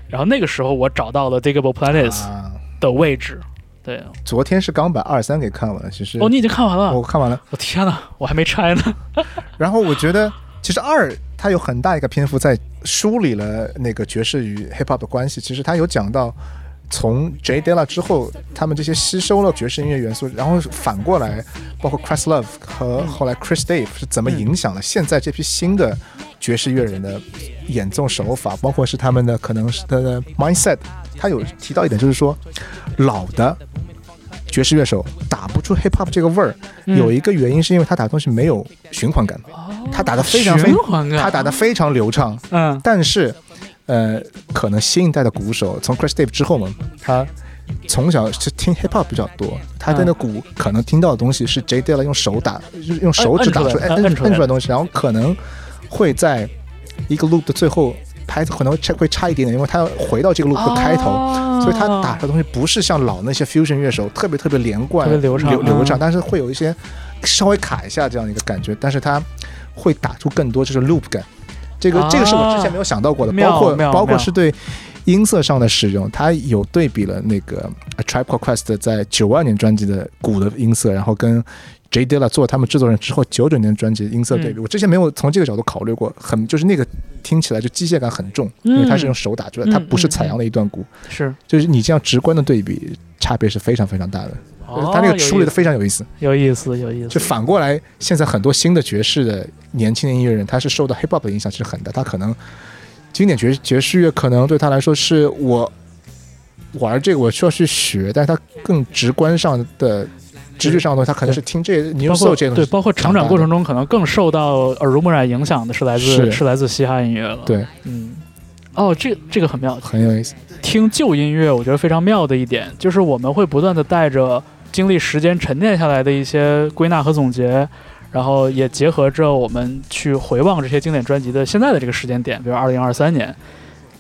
然后那个时候我找到了 Digable Planets 啊，的位置。对，昨天是刚把二三给看完了，其实哦，你已经看完了？我看完了，我天哪，我还没拆呢。然后我觉得其实二它有很大一个篇幅在梳理了那个爵士与 hip hop 的关系，其实它有讲到。从 J Dilla 之后，他们这些吸收了爵士音乐元素，然后反过来，包括 Chris Love 和后来 Chris Dave 是怎么影响了现在这批新的爵士乐人的演奏手法，包括是他们的可能是他的 mindset。他有提到一点，就是说老的爵士乐手打不出 hip hop 这个味儿，嗯。有一个原因是因为他打的东西没有循环感，他打的非常非循环感他打的非常流畅，嗯。但是，呃，可能新一代的鼓手从 Chris Dave 之后嘛，他从小是听 hip hop 比较多，他的那鼓可能听到的东西是 J Dilla 用手打，就是用手指打出来摁出来的东西，然后可能会在一个 loop 的最后拍子可能会差会差一点点，因为他要回到这个 loop 的开头。哦所以他打的东西不是像老那些 fusion 乐手特别特别连贯、特别流畅流流畅，嗯但是会有一些稍微卡一下这样的一个感觉，但是他会打出更多就是 loop 感。这个、啊这个是我之前没有想到过的，包括包括是对音色上的使用，他有对比了那个 Tribe Called Quest 在九二年专辑的鼓的音色，然后跟 J Dilla 做他们制作人之后九九年专辑的音色对比。嗯我之前没有从这个角度考虑过，很就是那个听起来就机械感很重，因为它是用手打出来，嗯它不是采样的一段鼓。是，就是你这样直观的对比，差别是非常非常大的。他那个处理的非常有意思。有意思，有意思。就反过来，现在很多新的爵士的年轻的音乐人，他是受到 hip hop 的影响其实很大。他可能经典爵爵士乐可能对他来说是我玩这个我需要去学，但是他更直观上的直觉上的东西，他可能是听这 soul 括对，这些东西，包括成长过程中可能更受到耳濡目染影响的是来自是是来自嘻哈音乐了。，对，嗯，哦，这这个很妙。很有意思。听旧音乐，我觉得非常妙的一点就是我们会不断的带着经历时间沉淀下来的一些归纳和总结，然后也结合着我们去回望这些经典专辑的现在的这个时间点，比如二零二三年。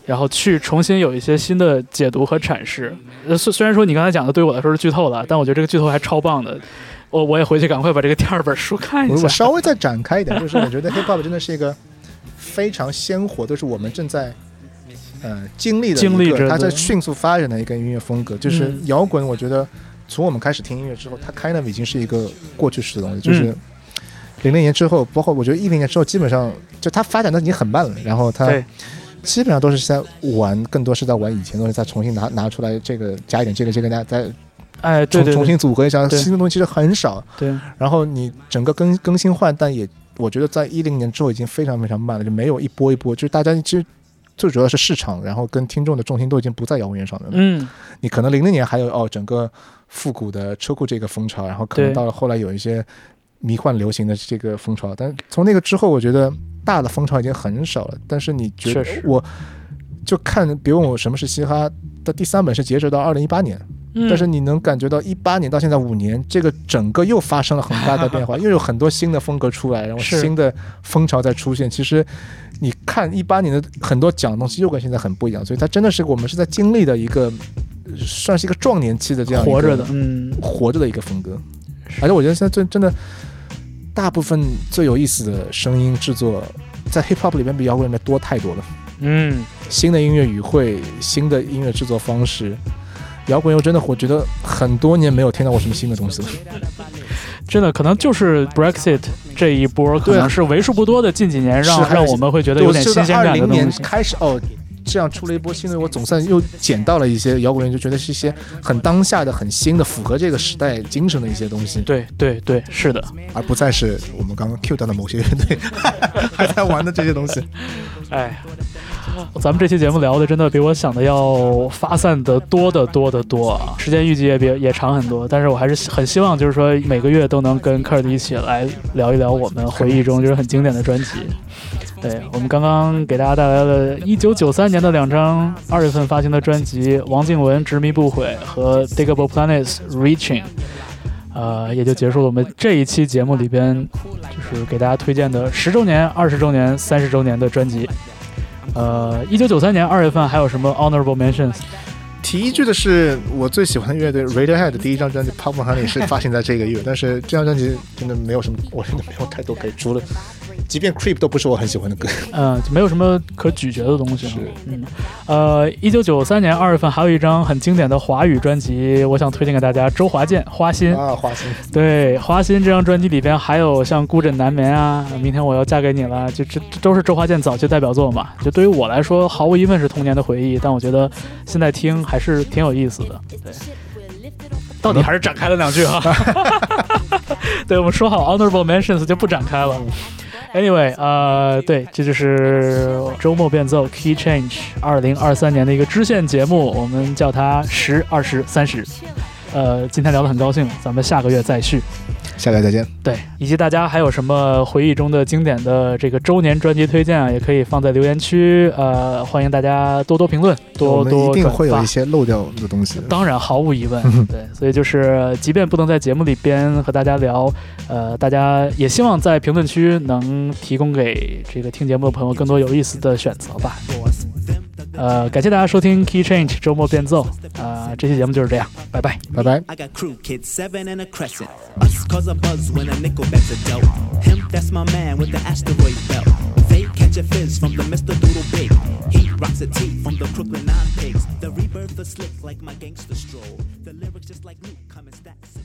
然后去重新有一些新的解读和阐释。呃，虽虽然说你刚才讲的对我来说是剧透了，但我觉得这个剧透还超棒的。我我也回去赶快把这个第二本书看一下。我我稍微再展开一点，就是我觉得 hip hop 真的是一个非常鲜活，都是我们正在呃经历的经历着的它在迅速发展的一个音乐风格。就是嗯摇滚，我觉得从我们开始听音乐之后，它 kind of 已经是一个过去式的东西，就是嗯。零零年之后，包括我觉得一零年之后，基本上就它发展的已经很慢了。然后它对基本上都是在玩，更多是在玩以前的东西，再重新拿拿出来，这个加一点这个这个，再再哎，对对重新组合一下。新的东西其实很少。对，然后你整个更更新换代也，我觉得在一零年之后已经非常非常慢了，就没有一波一波，就是大家其实最主要是市场，然后跟听众的重心都已经不在摇滚乐上面了。嗯，你可能零零年还有哦整个复古的车库这个风潮，然后可能到了后来有一些迷幻流行的这个风潮，但从那个之后，我觉得大的风潮已经很少了。但是你觉得我就看，别问我什么是嘻哈的第三本是截止到二零一八年。嗯但是你能感觉到一八年到现在五年，这个整个又发生了很大的变化，又有很多新的风格出来，然后新的风潮在出现。其实你看一八年的很多讲的东西又跟现在很不一样，所以它真的是我们是在经历的一个，呃算是一个壮年期的这样活着的，嗯，活着的一个风格。而且我觉得现在真真的大部分最有意思的声音制作，在 hip hop 里面比摇滚里面多太多了。嗯，新的音乐语汇，新的音乐制作方式。摇滚又真的，我觉得很多年没有听到过什么新的东西了。真的可能就是 Brexit 这一波，可能是为数不多的近几年让让我们会觉得有点新鲜感的东西。开始哦，这样出了一波新的，我总算又捡到了一些摇滚乐，就觉得是一些很当下的、很新的、符合这个时代精神的一些东西，对对对，是的，而不再是我们刚刚 Q 到的某些乐队还在玩的这些东西。哎，咱们这期节目聊的真的比我想的要发散的多得多得多啊，时间预计也比也长很多，但是我还是很希望就是说每个月都能跟 Kurt 一起来聊一聊我们回忆中就是很经典的专辑。对我们刚刚给大家带来了1993年的两张二月份发行的专辑，王靖雯《执迷不悔》和 Digable Planets Reaching。呃，也就结束了我们这一期节目里边，就是给大家推荐的十周年、二十周年、三十周年的专辑。呃，一九九三年二月份还有什么 honorable mentions？提一句的是，我最喜欢的乐队 Radiohead 第一张专辑《Pop Honey》是发行在这个月，但是这张专辑真的没有什么，我真的没有太多可以除了，即便 Creep 都不是我很喜欢的歌。嗯，就没有什么可咀嚼的东西。是，嗯，呃，一九九三年二月份还有一张很经典的华语专辑，我想推荐给大家，周华健《花心》。啊，花心，对，《花心》这张专辑里边还有像《孤枕难眠》啊，《明天我要嫁给你了》，就这这都是周华健早期代表作嘛。就对于我来说，毫无疑问是童年的回忆，但我觉得现在听还是挺有意思的。对，到底还是展开了两句哈。对，我们说好 honorable mentions 就不展开了。Anyway，呃，对，这就是周末变奏 Key Change 二零二三年的一个支线节目，我们叫它十、二十、三十。呃，今天聊得很高兴，咱们下个月再续。下期再见。对，以及大家还有什么回忆中的经典的这个周年专辑推荐啊，也可以放在留言区。呃，欢迎大家多多评论，多多转发一定会有一。些漏掉的东西。当然，毫无疑问，对，所以就是，即便不能在节目里边和大家聊，呃，大家也希望在评论区能提供给这个听节目的朋友更多有意思的选择吧。呃，感谢大家收听 Key Change 周末变奏，啊、这期节目就是这样，拜拜。拜拜。 I got crew kids, seven and a crescent. Us cause a buzz when a nickel bets a dope. Him, that's my man with the asteroid belt. Fake catch a fizz from the Mr. Doodle Big. He rocks a tee from the Brooklyn Nine Pigs. The rebirth is slick like my gangster stroll. The lyrics just like Luke come in stacks and rolls. You